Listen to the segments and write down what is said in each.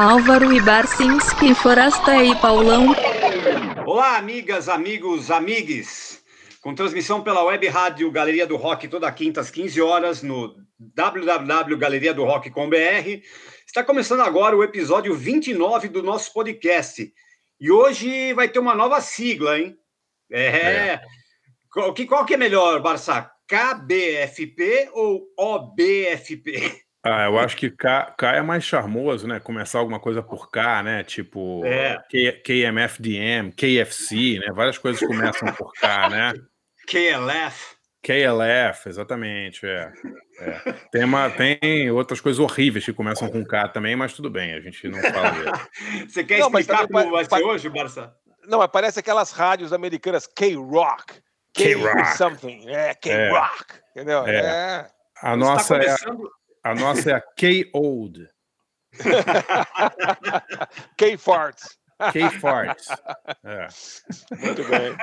Álvaro Ibarcinski, Forasta e Paulão. Olá, amigas, amigos, amigues. Com transmissão pela web rádio Galeria do Rock toda quinta às 15 horas no www.galeriadorock.com.br. Está começando agora o episódio 29 do nosso podcast. E hoje vai ter uma nova sigla, hein? É. é. Qual, que, qual que é melhor, Barça? KBFP ou OBFP? Ah, eu acho que K, K é mais charmoso, né? Começar alguma coisa por K, né? Tipo é. K, KMFDM, KFC, né? Várias coisas começam por K, né? KLF. KLF, exatamente, é. é. Tem, uma, tem outras coisas horríveis que começam com K também, mas tudo bem, a gente não fala dele. Você quer não, explicar como vai ser hoje, Barça? Não, mas parece aquelas rádios americanas K-Rock. K-Rock. Something. É, K-Rock. É. Entendeu? É. é. A nossa é começando... A nossa é a K-Old. K-Farts. K-Farts. É. Muito bem.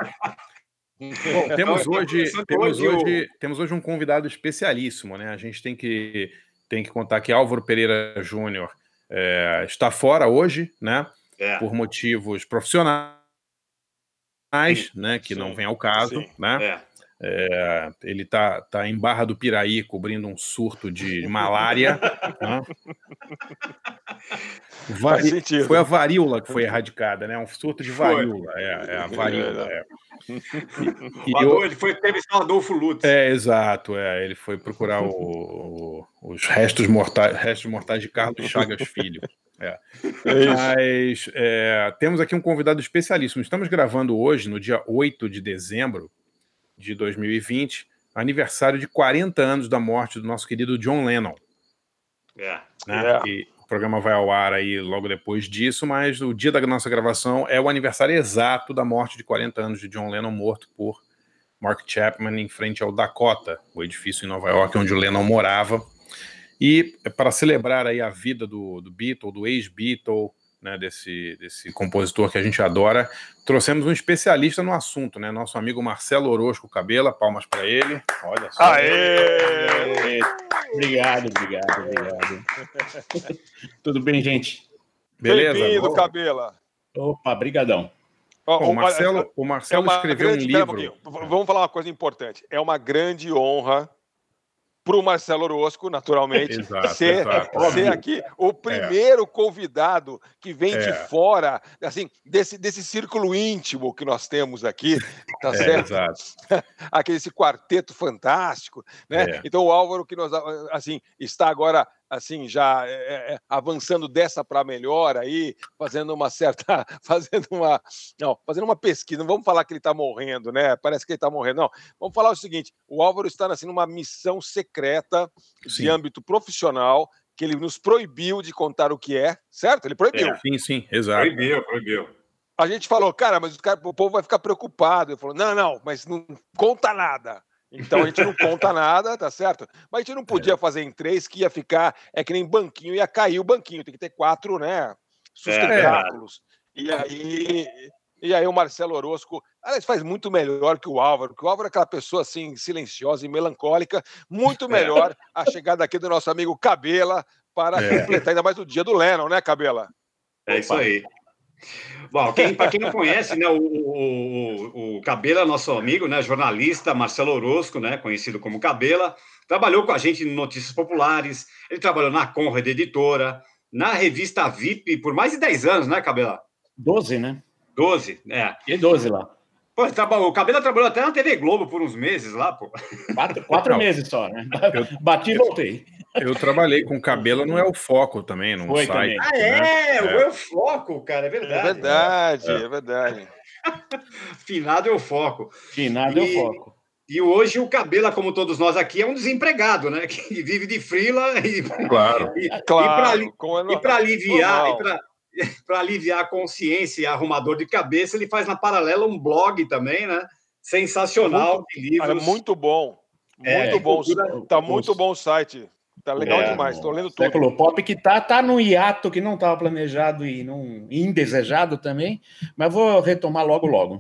Bom, temos hoje, temos hoje, temos hoje um convidado especialíssimo, né? A gente tem que, tem que contar que Álvaro Pereira Júnior é, está fora hoje, né? É. Por motivos profissionais, sim, né? Que sim, não vem ao caso, sim, né? É. É, ele tá, tá em Barra do Piraí cobrindo um surto de malária. né? Vari... Foi a varíola que foi erradicada, né? Um surto de varíola. É, é, a varíola. É. E, e eu... Ele foi teve Adolfo Lutz. É, exato. É, ele foi procurar o, o, os restos mortais, restos mortais de Carlos Chagas Filho. É. é Mas é, temos aqui um convidado especialíssimo. Estamos gravando hoje, no dia 8 de dezembro, de 2020, aniversário de 40 anos da morte do nosso querido John Lennon. É. Né? É. E o programa vai ao ar aí logo depois disso, mas o dia da nossa gravação é o aniversário exato da morte de 40 anos de John Lennon morto por Mark Chapman em frente ao Dakota, o edifício em Nova York onde o Lennon morava. E para celebrar aí a vida do, do Beatle, do ex-Beatle, né, desse, desse compositor que a gente adora, trouxemos um especialista no assunto, né? Nosso amigo Marcelo Orozco Cabela, palmas para ele. Olha só. Aê! Obrigado, obrigado, obrigado. Tudo bem, gente? Beleza? Bem-vindo, Cabela. Opa, brigadão. Bom, o Marcelo, o Marcelo é escreveu grande, um livro. Um Vamos falar uma coisa importante. É uma grande honra para o Marcelo Orosco, naturalmente, exato, ser, exato. ser aqui o primeiro é. convidado que vem é. de fora, assim, desse, desse círculo íntimo que nós temos aqui, tá é, certo? Exato. Aquele esse quarteto fantástico, né? É. Então o Álvaro que nós, assim, está agora assim, já é, é, avançando dessa para melhor aí, fazendo uma certa, fazendo uma, não, fazendo uma pesquisa, não vamos falar que ele está morrendo, né? Parece que ele está morrendo, não. Vamos falar o seguinte, o Álvaro está assim numa missão secreta sim. de âmbito profissional que ele nos proibiu de contar o que é, certo? Ele proibiu. É, sim, sim, exato. Proibiu, proibiu. A gente falou, cara, mas o, cara, o povo vai ficar preocupado. Ele falou, não, não, mas não conta nada. Então a gente não conta nada, tá certo? Mas a gente não podia é. fazer em três que ia ficar, é que nem banquinho, ia cair o banquinho, tem que ter quatro, né? Sustentáculos. É. E aí. E aí o Marcelo Orozco, aliás, faz muito melhor que o Álvaro, que o Álvaro é aquela pessoa assim, silenciosa e melancólica, muito é. melhor é. a chegada aqui do nosso amigo Cabela para é. completar ainda mais o dia do Lennon, né, Cabela? É Opa. isso aí. Bom, quem, para quem não conhece, né, o, o, o Cabela, nosso amigo, né, jornalista Marcelo Orozco, né, conhecido como Cabela, trabalhou com a gente em Notícias Populares, ele trabalhou na Conrad Editora, na revista VIP por mais de 10 anos, né, Cabela? 12, né? 12, é. E 12 lá. Pô, o Cabela trabalhou até na TV Globo por uns meses lá, pô. Quatro, quatro meses só, né? Bati e voltei. Eu trabalhei com cabelo no El Foco também, Foi site. Também. Ah, é? Né? O El Foco, cara, é verdade. É verdade, é, é verdade. Finado El Foco. Finado El Foco. E hoje o Cabela, como todos nós aqui, é um desempregado, né? Que vive de frila e. Claro. E, claro, e para aliviar. para aliviar a consciência e arrumador de cabeça, ele faz na paralela um blog também, né? Sensacional muito, de livros. Cara, muito bom. Muito é, bom. Cultura, tá muito bom o site. Tá legal é, demais, estou lendo tudo. Século Pop que tá, tá no hiato que não estava planejado e não indesejado também, mas vou retomar logo logo.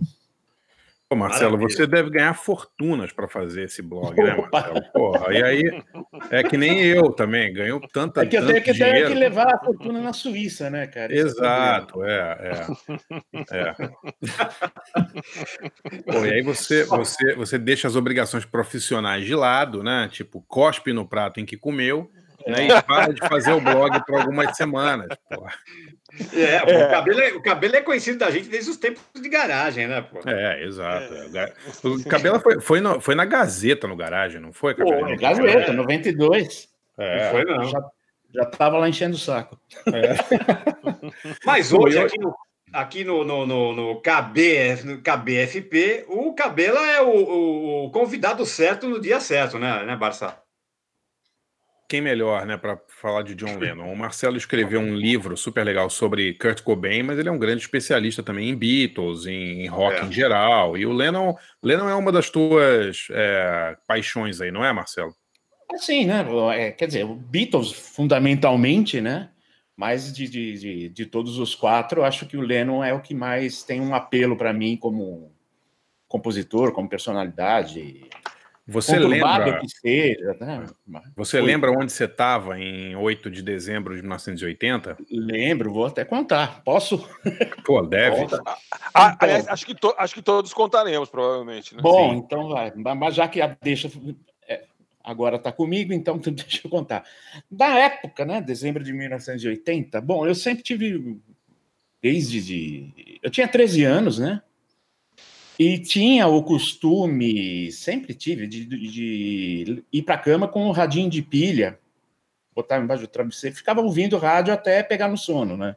Pô, Marcelo, Maravilha. você deve ganhar fortunas para fazer esse blog, né, Marcelo? Porra, e aí é que nem eu também, ganho tanta. É que eu tenho que, tenho que levar a fortuna na Suíça, né, cara? É Exato, é, é. é. Pô, e aí você, você, você deixa as obrigações profissionais de lado, né? Tipo, cospe no prato em que comeu, né? E para de fazer o blog por algumas semanas, porra. É, é. O, cabelo é, o cabelo é conhecido da gente desde os tempos de garagem, né? Pô? É, exato. É. O cabelo foi, foi, no, foi na Gazeta no garagem, não foi? Cabelo? Pô, Gazeta, 92. É. Não foi, não. Já, já tava lá enchendo o saco. É. Mas hoje, aqui no, aqui no, no, no, no, KB, no KBFP, o Cabelo é o, o, o convidado certo no dia certo, né, né Barça? Quem melhor, né, para falar de John Lennon? O Marcelo escreveu um livro super legal sobre Kurt Cobain, mas ele é um grande especialista também em Beatles, em, rock é. em geral. E o Lennon, Lennon é uma das tuas é, paixões aí, não é, Marcelo? Sim, né? É, quer dizer, o Beatles fundamentalmente, né? Mas de, de, de, de, todos os quatro, acho que o Lennon é o que mais tem um apelo para mim como compositor, como personalidade. Você lembra que seja, né? Você Foi. lembra onde você estava em 8 de dezembro de 1980? Lembro, vou até contar. Posso? Pô, deve. Ah, ah, então, aliás, acho que, to, acho que todos contaremos, provavelmente. Né? Bom, Sim. então vai. Mas já que a deixa é, agora está comigo, então deixa eu contar. Da época, né? Dezembro de 1980, bom, eu sempre tive. Desde. De, eu tinha 13 anos, né? E tinha o costume, sempre tive, de, de ir para a cama com um radinho de pilha, botar embaixo do travesseiro, ficava ouvindo rádio até pegar no sono, né?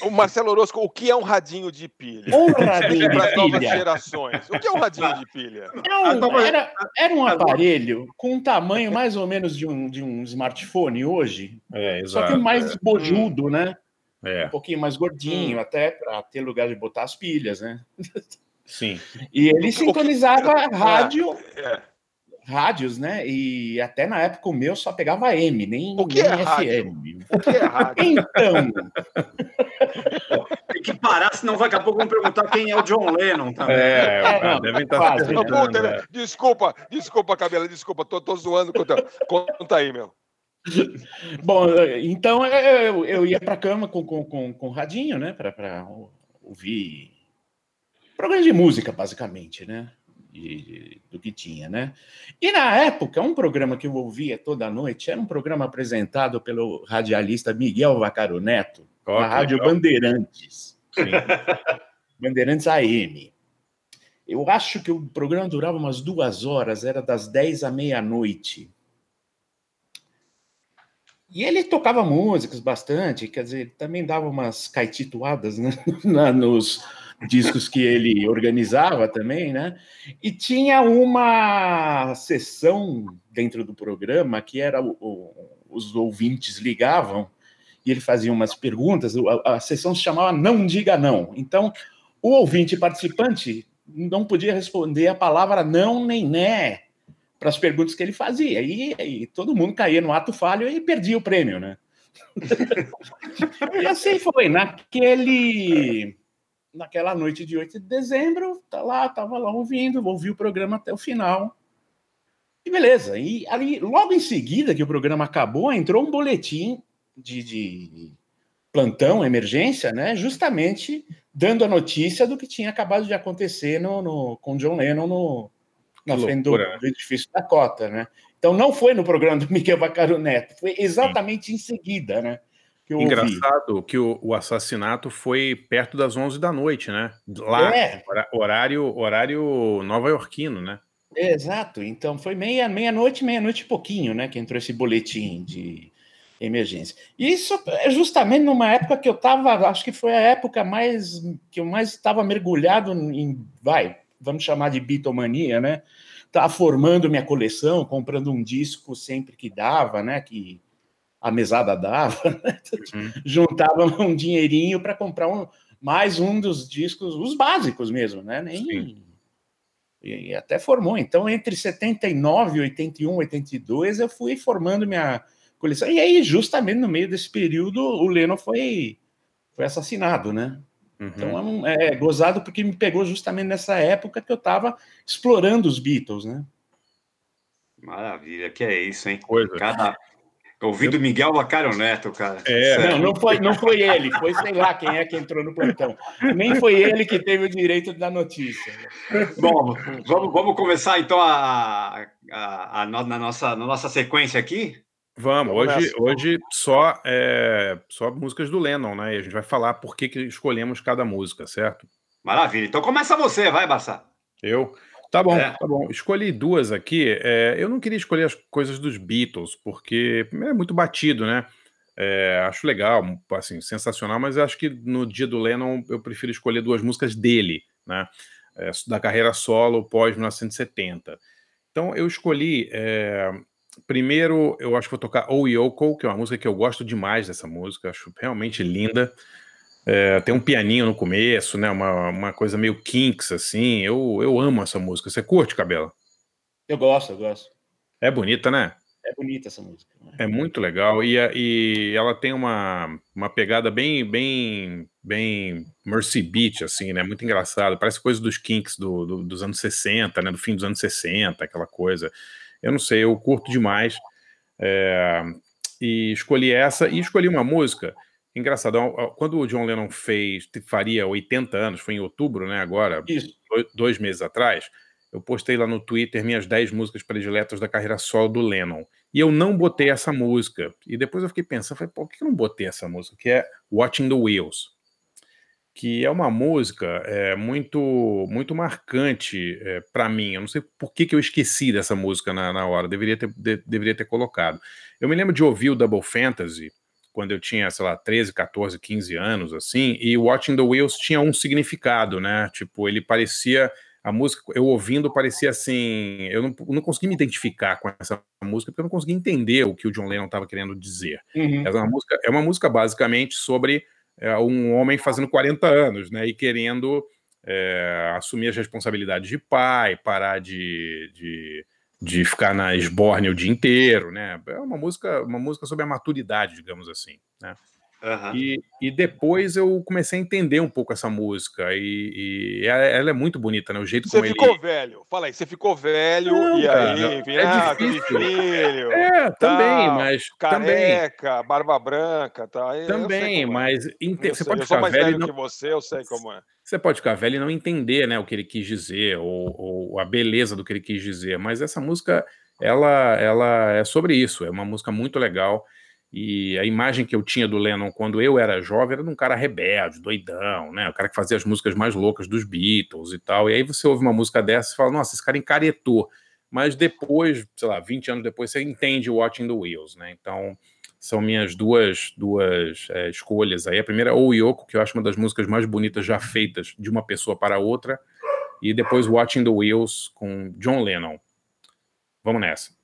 O Marcelo Orozco, o que é um radinho de pilha? Um radinho de pilha. novas gerações. O que é um radinho de pilha? Não, era, era um aparelho com um tamanho mais ou menos de um, de um smartphone hoje. É, exato, só que mais é. bojudo, né? É. Um pouquinho mais gordinho, hum. até para ter lugar de botar as pilhas, né? Sim. E ele sintonizava rádio, é. rádios, né? E até na época o meu só pegava M, nem, o que nem é FM. Rádio? O que é rádio? Então. Tem que parar, senão daqui a pouco vão perguntar quem é o John Lennon também. É, é devem estar fazendo. Né? Desculpa, desculpa, Cabela, desculpa, tô, tô zoando. Conta, conta aí, meu. Bom, então eu, eu ia para cama com, com, com, com radinho, né? Para ouvir programa de música, basicamente, né? Do que tinha, né? E na época, um programa que eu ouvia toda noite era um programa apresentado pelo radialista Miguel Vacaro Neto, oh, na Rádio legal. Bandeirantes. Bandeirantes AM. Eu acho que o programa durava umas duas horas, era das 10 à meia-noite. E ele tocava músicas bastante, quer dizer, também dava umas caetituadas né? nos, discos que ele organizava também, né? E tinha uma sessão dentro do programa que era o, o, os ouvintes ligavam e ele fazia umas perguntas. A, a sessão se chamava Não Diga Não. Então, o ouvinte participante não podia responder a palavra não nem né para as perguntas que ele fazia. E, e, todo mundo caía no ato falho e perdia o prêmio, né? e assim foi. Naquele naquela noite de 8 de dezembro, tá lá, tava lá ouvindo, ouvi o programa até o final. E beleza. E ali, logo em seguida que o programa acabou, entrou um boletim de, de plantão, emergência, né? Justamente dando a notícia do que tinha acabado de acontecer no, no com John Lennon no, na frente do, do, edifício da Cota, né? Então não foi no programa do Miguel Bacaro Neto, foi exatamente Sim. em seguida, né? Que Engraçado que o, o, assassinato foi perto das 11 da noite, né? Lá, é. horário, horário nova-iorquino, né? Exato. Então foi meia, meia-noite, meia-noite e pouquinho, né? Que entrou esse boletim de emergência. Isso é justamente numa época que eu estava, acho que foi a época mais que eu mais estava mergulhado em, vai, vamos chamar de bitomania, né? Tava formando minha coleção, comprando um disco sempre que dava, né? Que a mesada dava, né? uhum. juntava um dinheirinho para comprar um, mais um dos discos, os básicos mesmo, né? Nem, e até formou. Então, entre 79, 81, 82, eu fui formando minha coleção. E aí, justamente no meio desse período, o Leno foi, foi assassinado, né? Uhum. Então é, é gozado porque me pegou justamente nessa época que eu estava explorando os Beatles, né? Maravilha, que é isso, hein? Coisa. Cada... Ouvi do Miguel Lacário Neto, cara. É. Não, não foi, não foi ele, foi sei lá quem é que entrou no plantão. Nem foi ele que teve o direito da notícia. Bom, vamos, vamos começar então a, a, a na, nossa, na nossa sequência aqui. Vamos, hoje, hoje só, é, só músicas do Lennon, né? E a gente vai falar por que, que escolhemos cada música, certo? Maravilha. Então começa você, vai, Barça. Eu? Tá bom, É. tá bom. Escolhi duas aqui. É, eu não queria escolher as coisas dos Beatles, porque é muito batido, né? É, acho legal, assim, sensacional, mas acho que no dia do Lennon eu prefiro escolher duas músicas dele, né? É, da carreira solo pós-1970. Então eu escolhi. é, primeiro, eu acho que vou tocar O Yoko, que é uma música que eu gosto demais dessa música, acho realmente linda. É, tem um pianinho no começo, né? Uma, uma coisa meio kinks, assim. Eu, eu amo essa música. Você curte, Cabela? Eu gosto, eu gosto. É bonita, né? É bonita essa música. né? É muito legal. E, e ela tem uma, uma pegada bem, bem, bem Mercy Beat, assim, né? Muito engraçado. Parece coisa dos kinks do, do- dos anos 60, né? Do fim dos anos 60, aquela coisa. Eu não sei, eu curto demais. É, e escolhi essa e escolhi uma música. Engraçado, quando o John Lennon fez, faria 80 anos, foi em outubro, né? Agora, Isso. dois, dois meses atrás, eu postei lá no Twitter minhas 10 músicas prediletas da carreira solo do Lennon. E eu não botei essa música. E depois eu fiquei pensando, falei, por que eu não botei essa música? Que é Watching the Wheels. Que é uma música é, muito muito marcante é, para mim. Eu não sei por que, que eu esqueci dessa música na, na hora. Deveria ter, de- deveria ter colocado. Eu me lembro de ouvir o Double Fantasy quando eu tinha, sei lá, 13, 14, 15 anos, assim, e Watching the Wheels tinha um significado, né? Tipo, ele parecia. A música, eu ouvindo, parecia assim. Eu não, não consegui me identificar com essa música, porque eu não consegui entender o que o John Lennon estava querendo dizer. Uhum. É uma música, é uma música basicamente sobre é, um homem fazendo 40 anos, né? E querendo é, assumir as responsabilidades de pai, parar de, de, de ficar na esbórnia o dia inteiro, né? É uma música, uma música sobre a maturidade, digamos assim, né? Aham. E, e depois eu comecei a entender um pouco essa música e, e ela, é muito bonita, né? O jeito Você como ficou ele velho. Fala aí, você ficou velho Não, e cara, aí, enfim, é ah, filho, é também, tal, mas também, careca, barba branca, tá? Eu- também, é. mas inte- Eu você sei, pode ficar mais velho velho não que você, eu sei como é. Você pode ficar velho e não entender, né, o que ele quis dizer ou, ou a beleza do que ele quis dizer, mas essa música ela ela é sobre isso, é uma música muito legal e a imagem que eu tinha do Lennon quando eu era jovem era de um cara rebelde, doidão, né, o cara que fazia as músicas mais loucas dos Beatles e tal. E aí você ouve uma música dessa e fala, nossa, esse cara encaretou. Mas depois, sei lá, 20 anos depois, você entende Watching the Wheels, né? Então, são minhas duas, duas é, escolhas aí. A primeira é O Yoko, que eu acho uma das músicas mais bonitas já feitas de uma pessoa para outra. E depois Watching the Wheels com John Lennon. Vamos nessa.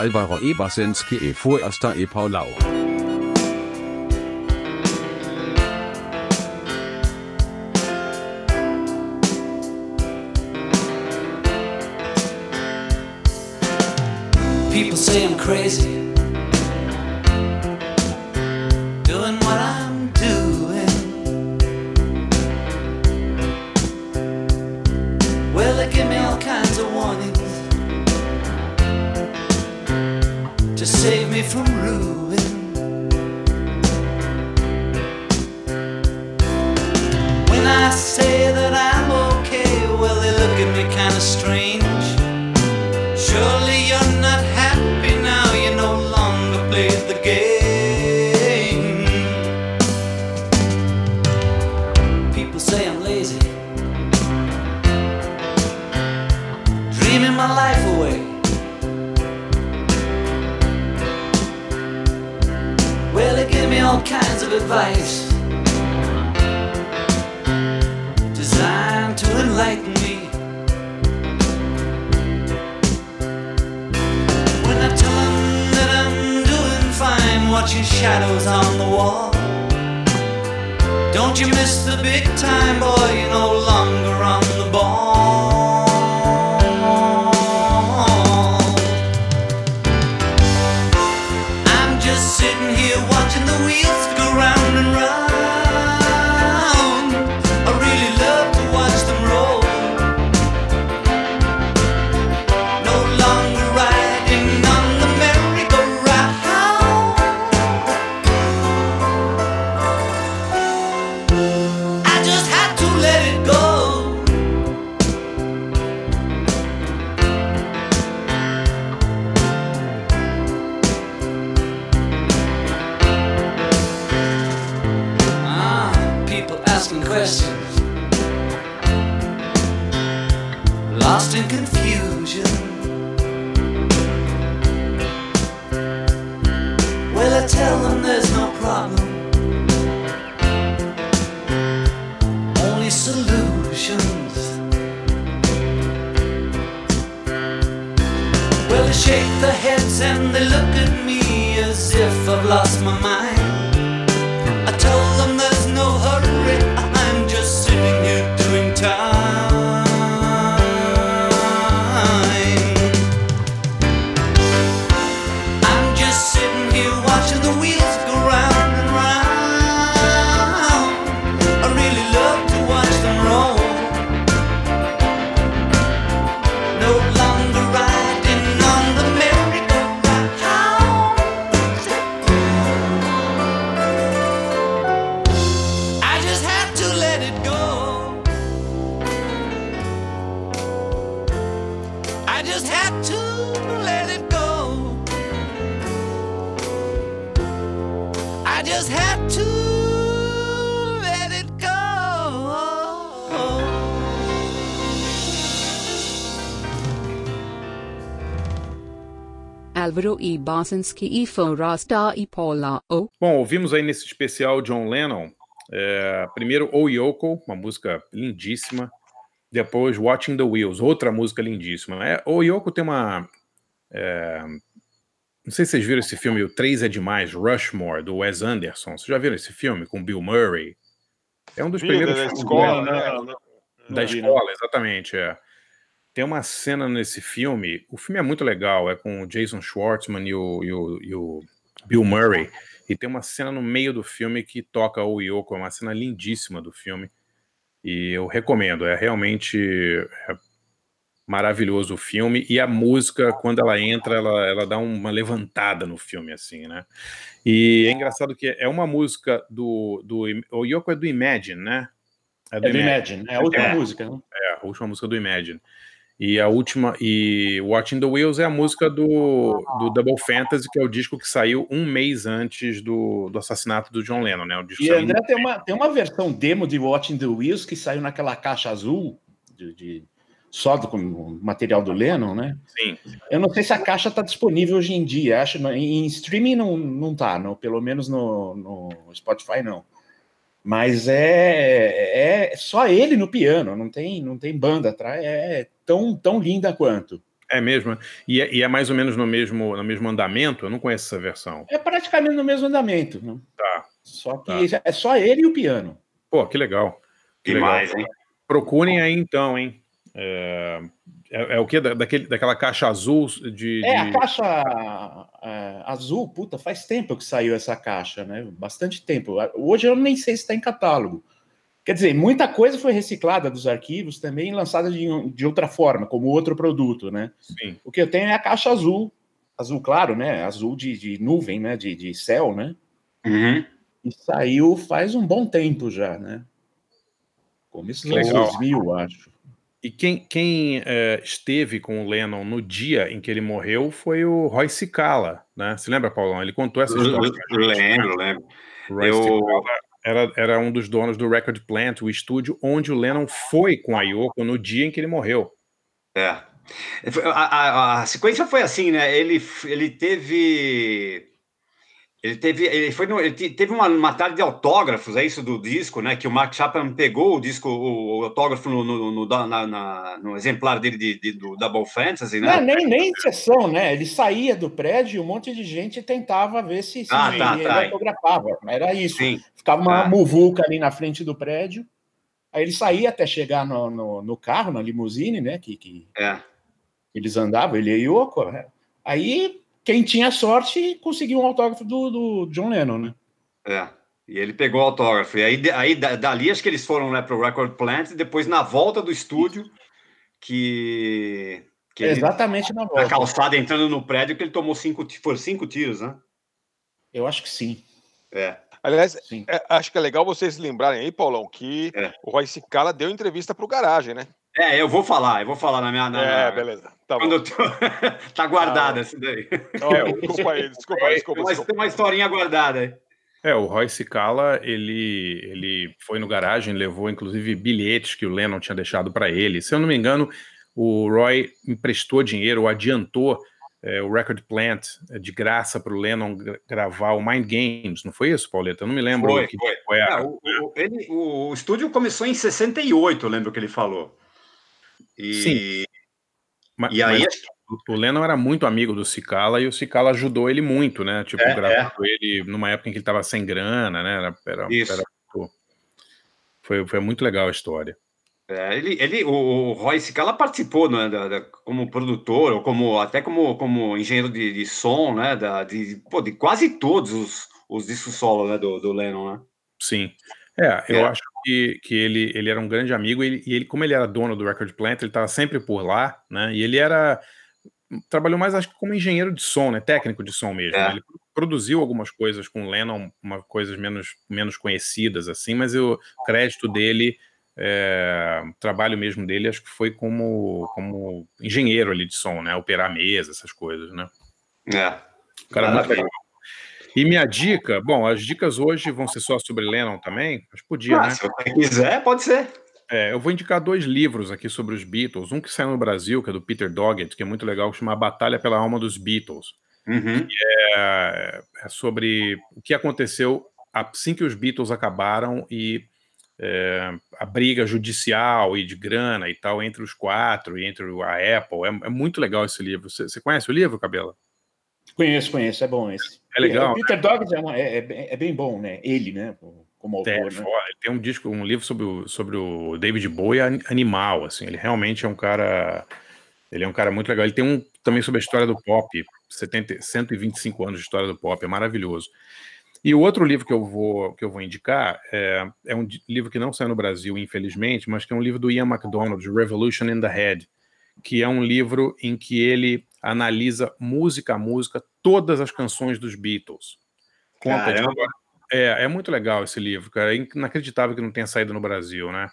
Alvaro Ebasenski e fu hasta e Paulao. People say I'm crazy. Forasta. Bom, ouvimos aí nesse especial John Lennon, é, primeiro O Yoko, uma música lindíssima, depois Watching the Wheels, outra música lindíssima. É, o Yoko tem uma... É, não sei se vocês viram esse filme, o Três é Demais, Rushmore, do Wes Anderson. Vocês já viram esse filme com Bill Murray? É um dos Vi, primeiros... Da escola, né? Da escola, exatamente, é tem uma cena nesse filme. O filme é muito legal, é com o Jason Schwartzman e o, e o, e o Bill Murray. E tem uma cena no meio do filme que toca o Yoko, é uma cena lindíssima do filme. E eu recomendo, é realmente é maravilhoso o filme. E a música, quando ela entra, ela, ela dá uma levantada no filme, assim, né? E é engraçado que é uma música do. do o Yoko é do Imagine, né? É do, é do Imagine, é a última é, música, né? É, a última música do Imagine. E a última, e Watching the Wheels é a música do, do Double Fantasy, que é o disco que saiu um mês antes do, do assassinato do John Lennon, né? O disco e André, tem uma, tem uma versão demo de Watching the Wheels que saiu naquela caixa azul, de, de só do com material do Lennon, né? Sim. Eu não sei se a caixa está disponível hoje em dia. Acho em streaming não, não tá, não, pelo menos no, no Spotify não. Mas é, é só ele no piano, não tem, não tem banda atrás. É tão, tão linda quanto. É mesmo? E é, e é, mais ou menos no mesmo, no mesmo andamento? Eu não conheço essa versão. É praticamente no mesmo andamento. Né? Tá. Só que tá. é só ele e o piano. Pô, que legal. Que Demais, legal. hein? Procurem aí então, hein? É, é, é o que? Da, daquele, daquela caixa azul de. É, de... a caixa é, azul, puta, faz tempo que saiu essa caixa, né? Bastante tempo. Hoje eu nem sei se está em catálogo. Quer dizer, muita coisa foi reciclada dos arquivos também lançada de, de outra forma, como outro produto, né? Sim. O que eu tenho é a caixa azul, azul claro, né? Azul de, de nuvem, né? De, de céu, né? Uhum. E saiu faz um bom tempo já, né? Começo dos 2000, acho. E quem, quem é, esteve com o Lennon no dia em que ele morreu foi o Roy Cicala, né? Você lembra, Paulão? Ele contou essa história. Lembro, lembro. Roy eu... Cicala era, era um dos donos do Record Plant, o estúdio onde o Lennon foi com a Yoko no dia em que ele morreu. É. A, a, a sequência foi assim, né? Ele, ele teve ele teve, ele foi no, ele teve uma, uma tarde de autógrafos, é isso do disco, né? Que o Mark Chapman pegou o disco, o, o autógrafo no, no, no, na, na, no exemplar dele de, de, do Double Fantasy, né? Não, nem, nem sessão, né? Ele saía do prédio e um monte de gente tentava ver se, se ah, tá, ele tá. autografava. Era isso. Sim. Ficava uma Ah. muvuca ali na frente do prédio. Aí ele saía até chegar no, no, no carro, na limusine, né? Que, que É. eles andavam, ele e o Yoko. né? Aí quem tinha sorte conseguiu um autógrafo do, do John Lennon, né? É. E ele pegou o autógrafo. E aí, aí da- dali acho que eles foram né, para o Record Plant, e depois na volta do estúdio, que. que ele, Exatamente na na volta. calçada entrando no prédio, que ele tomou cinco, foram cinco tiros, né? Eu acho que sim. É. Aliás, sim. é, acho que é legal vocês lembrarem aí, Paulão, que É. o Roy Cicala deu entrevista pro Garagem, né? É, eu vou falar, eu vou falar na minha. Na, é, beleza. Tá. Quando tô... tá guardada Ah, essa daí. Ó, desculpa aí, desculpa aí, desculpa. Mas desculpa. tem uma historinha guardada aí. É, o Roy Cicala, ele, ele foi no garagem, levou inclusive bilhetes que o Lennon tinha deixado para ele. Se eu não me engano, o Roy emprestou dinheiro, ou adiantou é, o Record Plant é, de graça para o Lennon gra- gravar o Mind Games, não foi isso, Pauleta? Eu não me lembro. Foi, que foi. foi a- É, o, o- ele- o estúdio começou em 68, eu lembro que ele falou. E, Sim. ma- e aí, mas o Lennon era muito amigo do Cicala e o Cicala ajudou ele muito, né? Tipo, É, gravando ele numa época em que ele estava sem grana, né? Era, era- Isso. era foi, foi muito legal a história. é, ele, ele, o, o Roy Cicala participou né, da- da- como produtor, ou como, até como, como engenheiro de, de som, né? Da, de, pô, de quase todos os, os discos solo né, do, do Lennon, né? Sim. É, eu É. acho que, que ele, ele era um grande amigo e ele, e ele, como ele era dono do Record Plant, ele estava sempre por lá, né? E ele era. Trabalhou mais, acho que, como engenheiro de som, né? Técnico de som mesmo. É. né? Ele produziu algumas coisas com o Lennon, uma, coisas menos, menos conhecidas, assim, mas o crédito dele, é, o trabalho mesmo dele, acho que foi como, como engenheiro ali de som, né? Operar mesa, essas coisas, né? É. O cara muito legal. E minha dica, bom, as dicas hoje vão ser só sobre Lennon também, mas podia, Ah, né? Se você quiser, pode ser. É, eu vou indicar dois livros aqui sobre os Beatles. Um que saiu no Brasil, que é do Peter Doggett, que é muito legal, que chama A Batalha pela Alma dos Beatles. Uhum. É, é sobre o que aconteceu assim que os Beatles acabaram e é, a briga judicial e de grana e tal entre os quatro e entre a Apple. É, é muito legal esse livro. Você, você conhece o livro, Cabela? Conheço, conheço, é bom esse. É legal, O Peter Doggett é, uma- é- é bem- é bom, né? Ele, né? Como É, autor, né? foda. Ele tem um disco, um livro sobre o, sobre o David Bowie an- animal, assim. Ele realmente é um cara Ele é um cara muito legal. Ele tem um também sobre a história do pop, 70, 125 anos de história do pop, é maravilhoso. E o outro livro que eu vou, que eu vou indicar é, é um livro que não saiu no Brasil, infelizmente, mas que é um livro do Ian MacDonald, Revolution in the Head, que é um livro em que ele analisa música a música todas as canções dos Beatles. Conta é, é muito legal esse livro, cara. É inacreditável que não tenha saído no Brasil, né?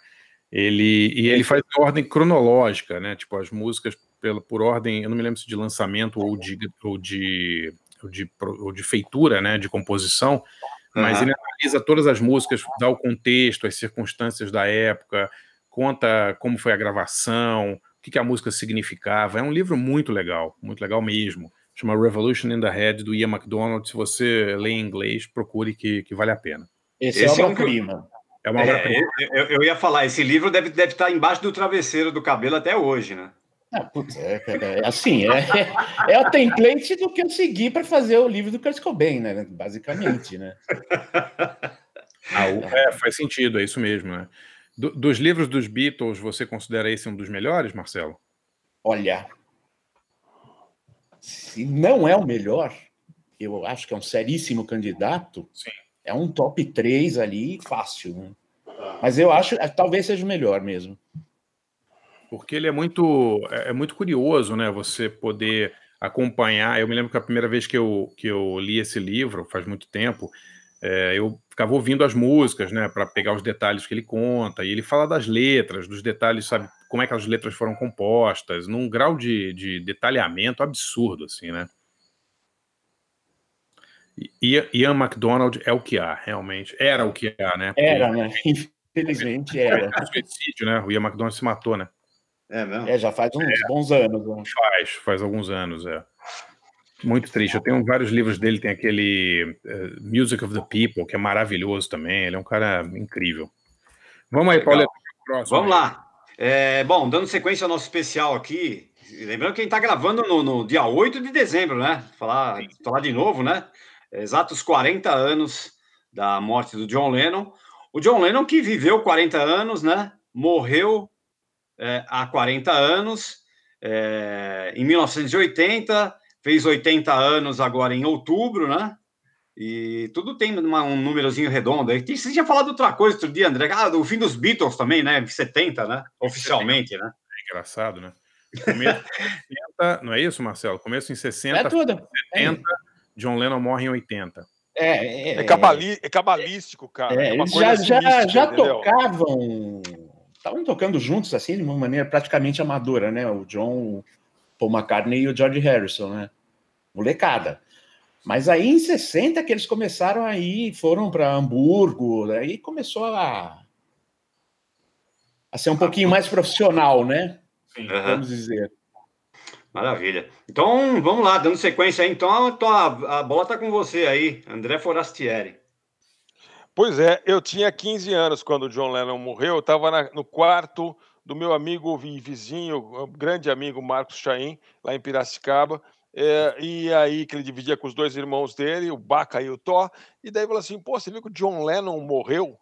Ele, e ele faz em ordem cronológica, né? Tipo, as músicas pela, por ordem, eu não me lembro se de lançamento ou de, ou de, ou de, ou de feitura, né? De composição, mas Aham. ele analisa todas as músicas, dá o contexto, as circunstâncias da época, conta como foi a gravação, que, que a música significava. É um livro muito legal, muito legal mesmo. Chama Revolution in the Head, do Ian MacDonald. Se você lê em inglês, procure que, que vale a pena. Esse, Esse é é um obra-prima. É uma É, obra-prima. eu, eu- eu ia falar, esse livro deve, deve estar embaixo do travesseiro do cabelo até hoje, né? Ah, putz, é, é- é assim, é, é, é o template do que eu segui para fazer o livro do Kurt Cobain, né? Basicamente, né? Ah, é, faz sentido, é isso mesmo. Né? Do- dos livros dos Beatles, você considera esse um dos melhores, Marcelo? Olha, se não é o melhor, eu acho que é um seríssimo candidato. Sim. É um top 3 ali, fácil. Né? Mas eu acho, é, talvez seja o melhor mesmo. Porque ele é muito, é é muito curioso, né? Você poder acompanhar. Eu me lembro que a primeira vez que eu, que eu li esse livro, faz muito tempo, é, eu ficava ouvindo as músicas, né? Para pegar os detalhes que ele conta. E ele fala das letras, dos detalhes, sabe? Como é que as letras foram compostas, num grau de, de detalhamento absurdo, assim, né? E Ian- MacDonald é o que há, realmente. Era o que há, né? Porque Era, né? Infelizmente era. um suicídio, né? O Ian MacDonald se matou, né? É mesmo? É, já faz uns bons anos. né? Faz, faz alguns anos, é. Muito triste. Eu tenho vários livros dele, tem aquele eh, Music of the People, que é maravilhoso também. Ele é um cara incrível. Vamos aí. Paulo. Vamos lá. É, bom, dando sequência ao nosso especial aqui, lembrando que a gente está gravando no, no dia 8 de dezembro, né? Falar, falar de novo, né? Exatos 40 anos da morte do John Lennon. O John Lennon que viveu 40 anos, né? Morreu é, há 40 anos, é, em 1980, fez 80 anos agora em outubro, né? E tudo tem uma- um númerozinho redondo aí. Tem- Você tinha falado outra coisa outro dia, André. Ah, do fim dos Beatles também, né? 70, né? Oficialmente, né? É engraçado, né? Começo em 60, não é isso, Marcelo? Começo em 60, É tudo. 70, John Lennon morre em 80. É, é, É, cabali, é cabalístico, cara. É, É, uma eles coisa já, já, já entendeu? tocavam, estavam tocando juntos assim de uma maneira praticamente amadora, né? O John, o Paul McCartney e o George Harrison, né? Molecada. Mas aí em 60 que eles começaram aí, foram para Hamburgo, aí começou a a ser um pouquinho mais profissional, né? Aham. Vamos dizer. Maravilha. Então, vamos lá, dando sequência aí. Então, a, a bola está com você aí, André Forastieri. Pois é, eu tinha 15 anos quando o John Lennon morreu. Eu estava no quarto do meu amigo e vizinho, grande amigo Marcos Chaim, lá em Piracicaba. É, e aí que ele dividia com os dois irmãos dele, o Baca e o Thó. E daí falou assim: pô, você viu que o John Lennon morreu?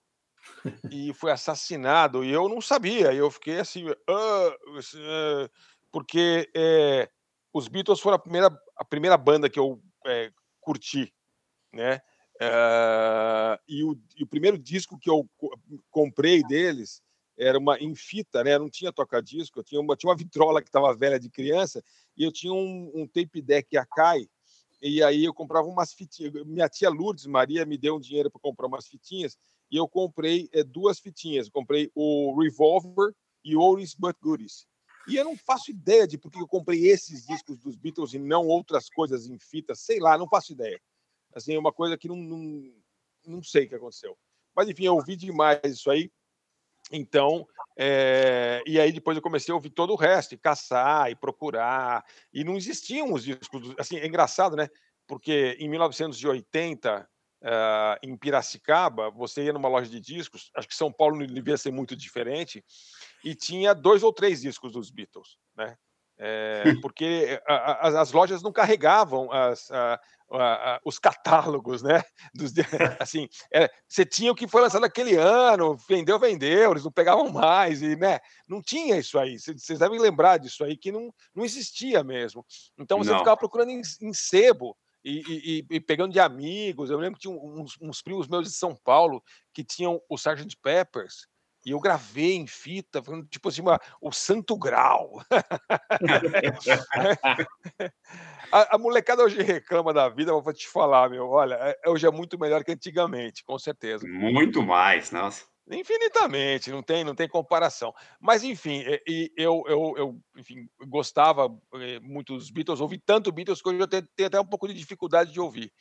e foi assassinado. E eu não sabia. E eu fiquei assim, "Ah", assim, ah", porque é, os Beatles foram a primeira, a primeira banda que eu é, curti, né? Eh, e, o, e o primeiro disco que eu co- comprei deles era uma em fita, né? Não tinha toca-disco, eu tinha uma, tinha uma vitrola que estava velha de criança e eu tinha um, um tape deck Akai e aí eu comprava umas fitinhas. Minha tia Lourdes Maria me deu um dinheiro para comprar umas fitinhas e eu comprei eh, duas fitinhas. Eu comprei o Revolver e Oldies But Goodies. E eu não faço ideia de por que eu comprei esses discos dos Beatles e não outras coisas em fita, sei lá, não faço ideia. Assim, é uma coisa que não, não, não sei o que aconteceu. Mas, enfim, eu ouvi demais isso aí. Então, é, e aí depois eu comecei a ouvir todo o resto, e caçar, e procurar. E não existiam os discos. Assim, é engraçado, né? Porque em 1980, ah, em Piracicaba, você ia numa loja de discos, acho que São Paulo não devia ser muito diferente, e tinha dois ou três discos dos Beatles, né? É, porque a, a, as, as lojas não carregavam as, a, os catálogos, né? Dos, assim, é, você tinha o que foi lançado aquele ano, vendeu, vendeu, eles não pegavam mais, e né? Não tinha isso aí. Vocês devem lembrar disso aí, que não, não existia mesmo. Então você não. ficava procurando em, em sebo. E, e, e, pegando de amigos, eu lembro que tinha uns, uns primos meus de São Paulo que tinham o Sgt. Peppers, e eu gravei em fita, tipo assim, uma, o Santo Grau. a, a, molecada hoje reclama da vida, vou te falar, meu, olha, é, hoje é muito melhor que antigamente, com certeza. Muito mais, nossa. Infinitamente, não tem, não tem comparação. Mas, enfim, eu, eu, eu enfim, gostava eh, muito dos Beatles, ouvi tanto Beatles que hoje eu tenho, tenho até um pouco de dificuldade de ouvir.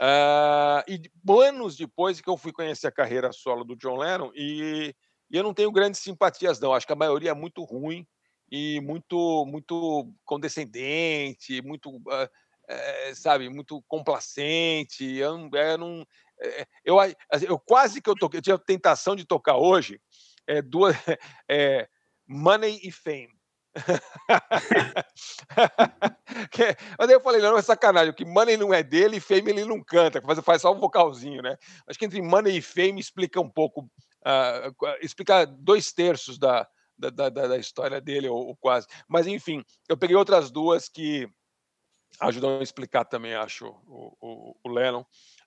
Uh, e anos depois que eu fui conhecer a carreira solo do John Lennon, e e eu não tenho grandes simpatias, não. Acho que a maioria é muito ruim e muito, muito condescendente, muito, é, sabe, muito complacente. Eu, eu não. É, eu, assim, eu quase que eu toquei, eu tinha a tentação de tocar hoje é, duas, é, Money e Fame. Mas eu falei, não, é sacanagem, que Money não é dele e Fame ele não canta, faz, faz só um vocalzinho, né? Acho que entre Money e Fame explica um pouco uh, explicar dois terços da, da, da, da história dele, ou, ou, quase. Mas, enfim, eu peguei outras duas que ajudam a explicar também, acho, o, o, o Lennon.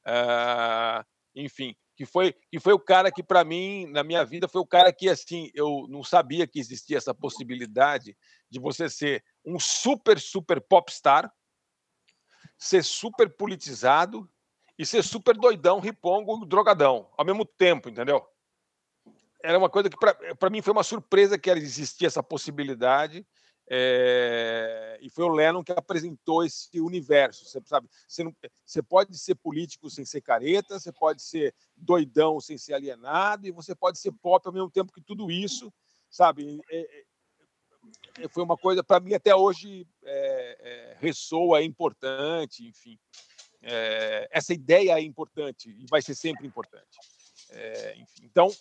Uh, enfim, que foi, que foi o cara que, para mim, na minha vida, foi o cara que, assim, eu não sabia que existia essa possibilidade de você ser um super, super popstar, ser super politizado e ser super doidão, ripongo, drogadão, ao mesmo tempo, entendeu? Era uma coisa que para mim foi uma surpresa que existia essa possibilidade. É, e foi o Lennon que apresentou esse universo. Você sabe, você, não, você pode ser político sem ser careta, você pode ser doidão sem ser alienado, e você pode ser pop ao mesmo tempo que tudo isso, sabe? É, é, foi uma coisa para mim até hoje ressoa, é importante, enfim. essa ideia é importante e vai ser sempre importante. enfim, então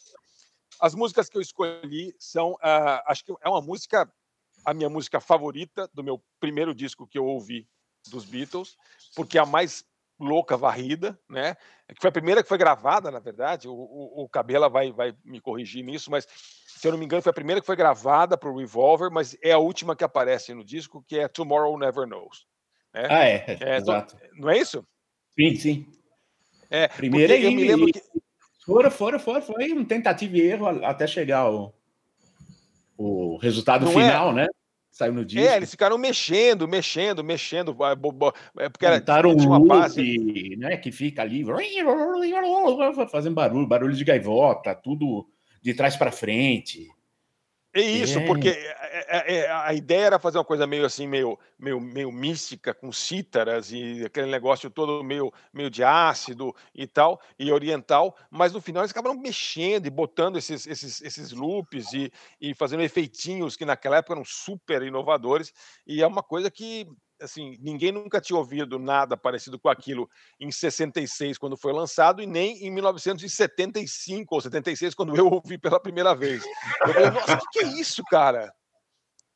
as músicas que eu escolhi são, uh, acho que é uma música, a minha música favorita do meu primeiro disco que eu ouvi dos Beatles, porque é a mais louca varrida, né? Que foi a primeira que foi gravada, na verdade. O, o, o Cabela vai, vai me corrigir nisso, mas se eu não me engano foi a primeira que foi gravada para o Revolver, mas é a última que aparece no disco, que é Tomorrow Never Knows. Né? Ah, é, é exato. Não é isso? Sim, sim. É, primeira eu me lembro que Foram, foram, foram. Foi um tentativa e erro até chegar ao, o resultado Não é? final, é? né? Saiu no disco. É, eles ficaram mexendo, mexendo, mexendo. É, porque era, Montaram tinha uma base... né, que fica ali fazendo barulho, barulho de gaivota, tudo de trás para frente. É isso, é. porque é, é, a ideia era fazer uma coisa meio assim, meio, meio, meio mística, com cítaras e aquele negócio todo meio, meio de ácido e tal, e oriental, mas no final eles acabaram mexendo e botando esses, esses, esses loops e, e fazendo efeitinhos que naquela época eram super inovadores, e é uma coisa que assim, ninguém nunca tinha ouvido nada parecido com aquilo em 66, quando foi lançado, e nem em 1975 ou 76, quando eu ouvi pela primeira vez. Eu falei, nossa, o que, que, é isso, cara?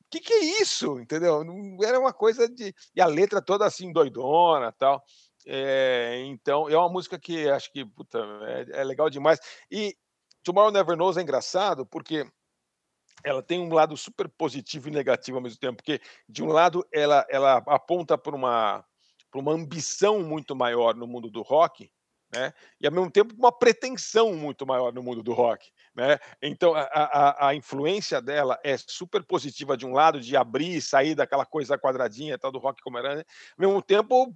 O que, que, é isso? Entendeu? Era uma coisa de. E a letra toda assim, doidona tal. É, então, é uma música que acho que puta, é, é legal demais. E Tomorrow Never Knows é engraçado porque ela tem um lado super positivo e negativo ao mesmo tempo, porque de um lado ela, ela aponta para uma, uma ambição muito maior no mundo do rock, né? E ao mesmo tempo uma pretensão muito maior no mundo do rock, né? Então a, a, a, influência dela é super positiva de um lado de abrir sair daquela coisa quadradinha tal do rock como era, né? ao mesmo tempo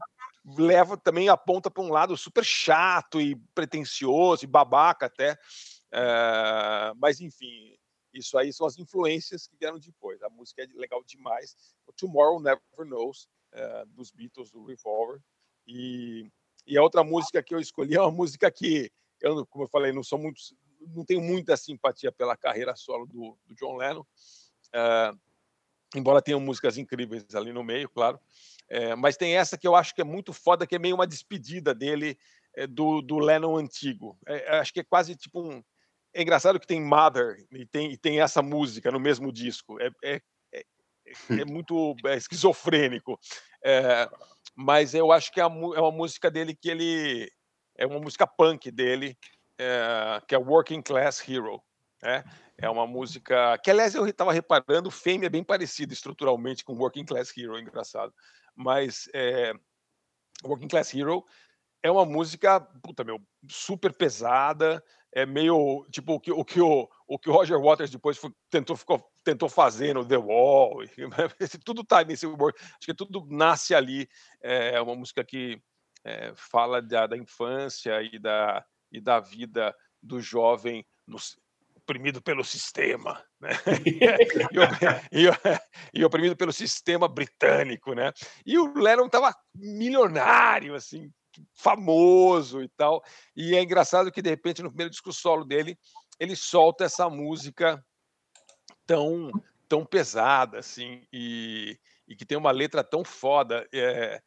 leva também aponta para um lado super chato e pretencioso e babaca até, é, mas enfim isso aí são as influências que vieram depois. A música é legal demais. O Tomorrow Never Knows, é, dos Beatles, do Revolver. E, e a outra música que eu escolhi é uma música que, eu, como eu falei, não sou muito, não tenho muita simpatia pela carreira solo do, do John Lennon. É, embora tenha músicas incríveis ali no meio, claro. É, mas tem essa que eu acho que é muito foda, que é meio uma despedida dele é, do, do Lennon antigo. É, acho que é quase tipo um, é engraçado que tem Mother e tem, e tem essa música no mesmo disco. É, é, é, é muito é, esquizofrênico. É, mas eu acho que é, é uma música dele que ele. É uma música punk dele, que é Working Class Hero. né? É uma música que, aliás, eu estava reparando, Fame é bem parecido estruturalmente com Working Class Hero, engraçado. Mas Working Class Hero é uma música, puta, meu, super pesada, é meio tipo o que o, que o, o, que o Roger Waters depois foi- tentou, ficou, tentou fazer no The Wall. e- tudo tá nesse work, acho que tudo nasce ali. É uma música que é, fala da, da infância e da, e da vida do jovem no, oprimido pelo sistema, né? e, e e oprimido pelo sistema britânico, né? E o Lennon estava milionário, assim, famoso e tal. E é engraçado que, de repente, no primeiro disco solo dele, ele solta essa música tão, tão pesada, assim, e, e que tem uma letra tão foda é,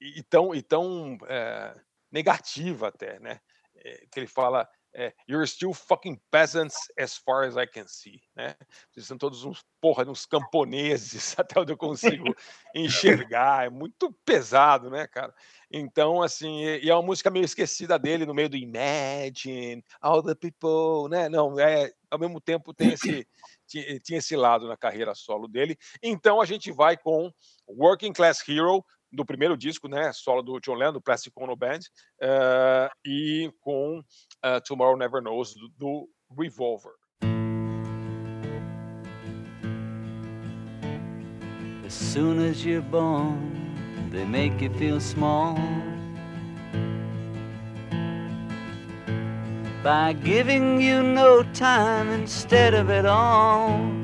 e, tão, e tão é, negativa até, né? É, que ele fala é, You're still fucking peasants as far as I can see, né? Vocês são todos uns porra, uns camponeses, até onde eu consigo enxergar. É muito pesado, né, cara? Então, assim, e é uma música meio esquecida dele no meio do Imagine, All the People, né? Não, é, ao mesmo tempo tem esse, ti- tinha esse lado na carreira solo dele. Então a gente vai com Working Class Hero, do primeiro disco, né? Solo do John Lennon, do Plastic Ono Band, eh, e com eh, Tomorrow Never Knows, do, do Revolver. As soon as you're born, they make you feel small. By giving you no time instead of it all.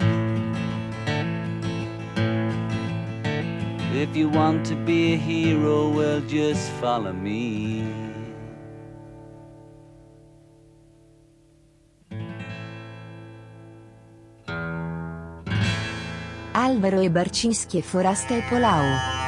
If you want to be a hero, well, just follow me. Alvaro e Barcinski e Forasta e Polau.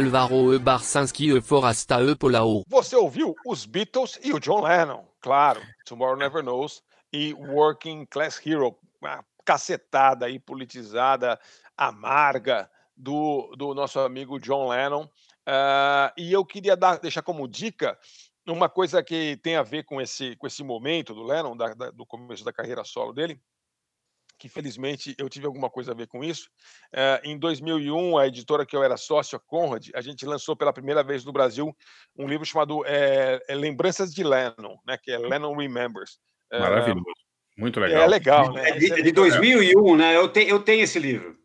E e Forasta e Polau. Você ouviu os Beatles e o John Lennon, claro. Tomorrow Never Knows e Working Class Hero, uma cacetada aí politizada, amarga do, do nosso amigo John Lennon. Ah, e eu queria dar, deixar como dica uma coisa que tem a ver com esse, com esse momento do Lennon, da- da- do começo da carreira solo dele, que felizmente eu tive alguma coisa a ver com isso. Eh, em 2001, a editora que eu era sócio, a Conrad, a gente lançou pela primeira vez no Brasil um livro chamado eh, Lembranças de Lennon, né, que é Lennon Remembers. Maravilhoso. Muito É legal. legal, né? É de, Esse é de livro 2001, né? Eu, te, eu tenho esse livro.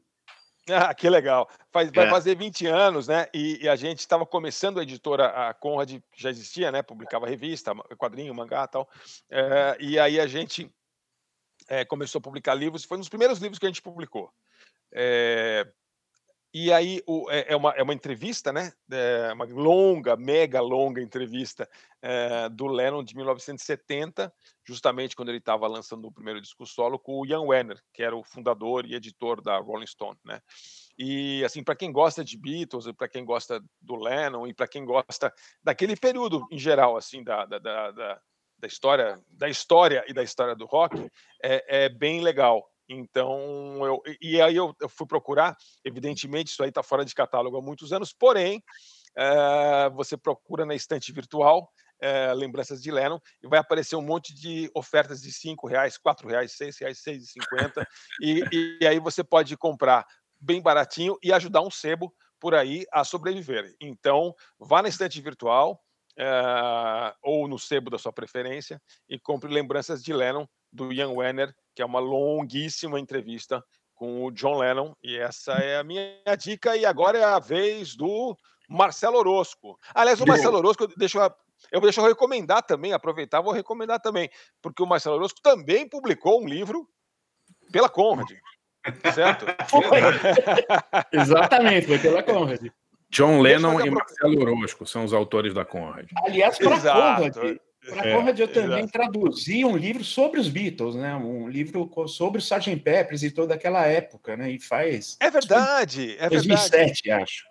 Ah, que legal. Faz, vai É. fazer 20 anos, né? E, e a gente estava começando a editora, a Conrad que já existia, né? Publicava revista, quadrinho, mangá e tal. Eh, e aí a gente eh, começou a publicar livros. Foi um dos primeiros livros que a gente publicou. Eh, e aí o- é, é uma, é uma entrevista, né? É uma longa, mega longa entrevista eh, do Lennon de 1970, justamente quando ele estava lançando o primeiro disco solo com o Ian Werner, que era o fundador e editor da Rolling Stone, né? E assim, para quem gosta de Beatles, para quem gosta do Lennon e para quem gosta daquele período em geral, assim, da, da, da, da- da história, da história e da história do rock, é, é bem legal. Então, eu, e aí eu, eu fui procurar, evidentemente, isso aí está fora de catálogo há muitos anos, porém, eh, você procura na estante virtual eh, lembranças de Lennon e vai aparecer um monte de ofertas de cinco reais, quatro reais, seis reais, seis e cinquenta e, e aí você pode comprar bem baratinho e ajudar um sebo, por aí a sobreviver. Então, vá na estante virtual eh, ou no sebo da sua preferência e compre lembranças de Lennon do Ian Wenner, que é uma longuíssima entrevista com o John Lennon. E essa é a minha dica. E agora é a vez do Marcelo Orosco. Aliás, o. Marcelo Orosco, deixa eu, eu deixa eu recomendar também, aproveitar, vou recomendar também, porque o Marcelo Orosco também publicou um livro pela Conrad. Certo? Exatamente, foi pela Conrad. John Lennon fazer e Marcelo Orozco são os autores da Conrad. Aliás, para. Conrad, para É, Conrad eu também exato. traduzi um livro sobre os Beatles, né? Um livro sobre o Sgt. Peppers e toda aquela época, né? E faz É verdade, é verdade. 2007, acho.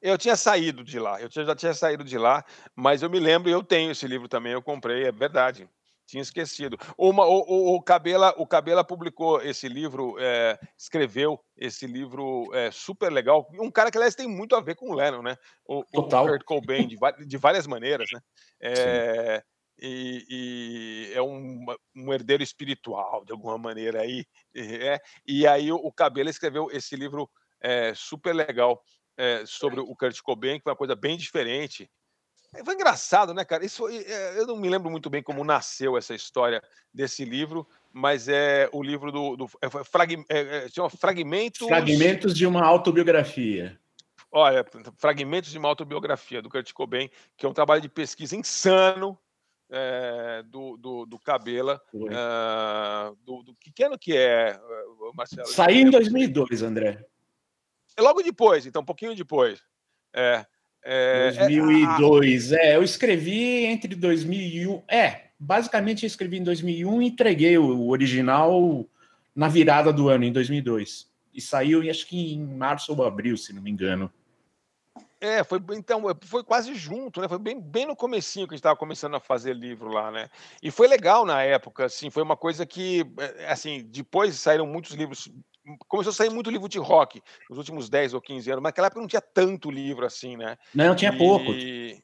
Eu tinha saído de lá, eu tinha- já tinha saído de lá, mas eu me lembro, e eu tenho esse livro também, eu comprei, é verdade. Tinha esquecido. Uma, o, o, o Cabela, o Cabela publicou esse livro, é, escreveu esse livro é, super legal. Um cara que, aliás, tem muito a ver com o Lennon, né? O, o Total. Kurt Cobain, de, de várias maneiras, né? É, e, e é um, um herdeiro espiritual, de alguma maneira aí. É, e aí o, o Cabela escreveu esse livro é, super legal é, sobre o Kurt Cobain, que foi uma coisa bem diferente. É, Foi engraçado, né, cara? Isso é, eu não me lembro muito bem como nasceu essa história desse livro, mas é o livro do, do é, frag- é, é, chama Fragmentos. Fragmentos de uma autobiografia. Olha, fragmentos de uma autobiografia do Kurt Cobain, que é um trabalho de pesquisa insano é, do, do, do Cabela. Ah, do, do- que ano que é, eh, Marcelo? Saiu em 2002, André. É logo depois, então, um pouquinho depois. É, é, é, 2002. É, eu escrevi entre 2001. É, basicamente eu escrevi em 2001 e entreguei o original na virada do ano, em 2002. E saiu, acho que em março ou abril, se não me engano. É, foi então, foi quase junto, né? Foi bem, bem no comecinho que a gente estava começando a fazer livro lá, né? E foi legal na época, assim, foi uma coisa que, eh, assim, depois saíram muitos livros, começou a sair muito livro de rock nos últimos 10 ou 15 anos, mas naquela época não tinha tanto livro assim, né? Não, tinha pouco. E-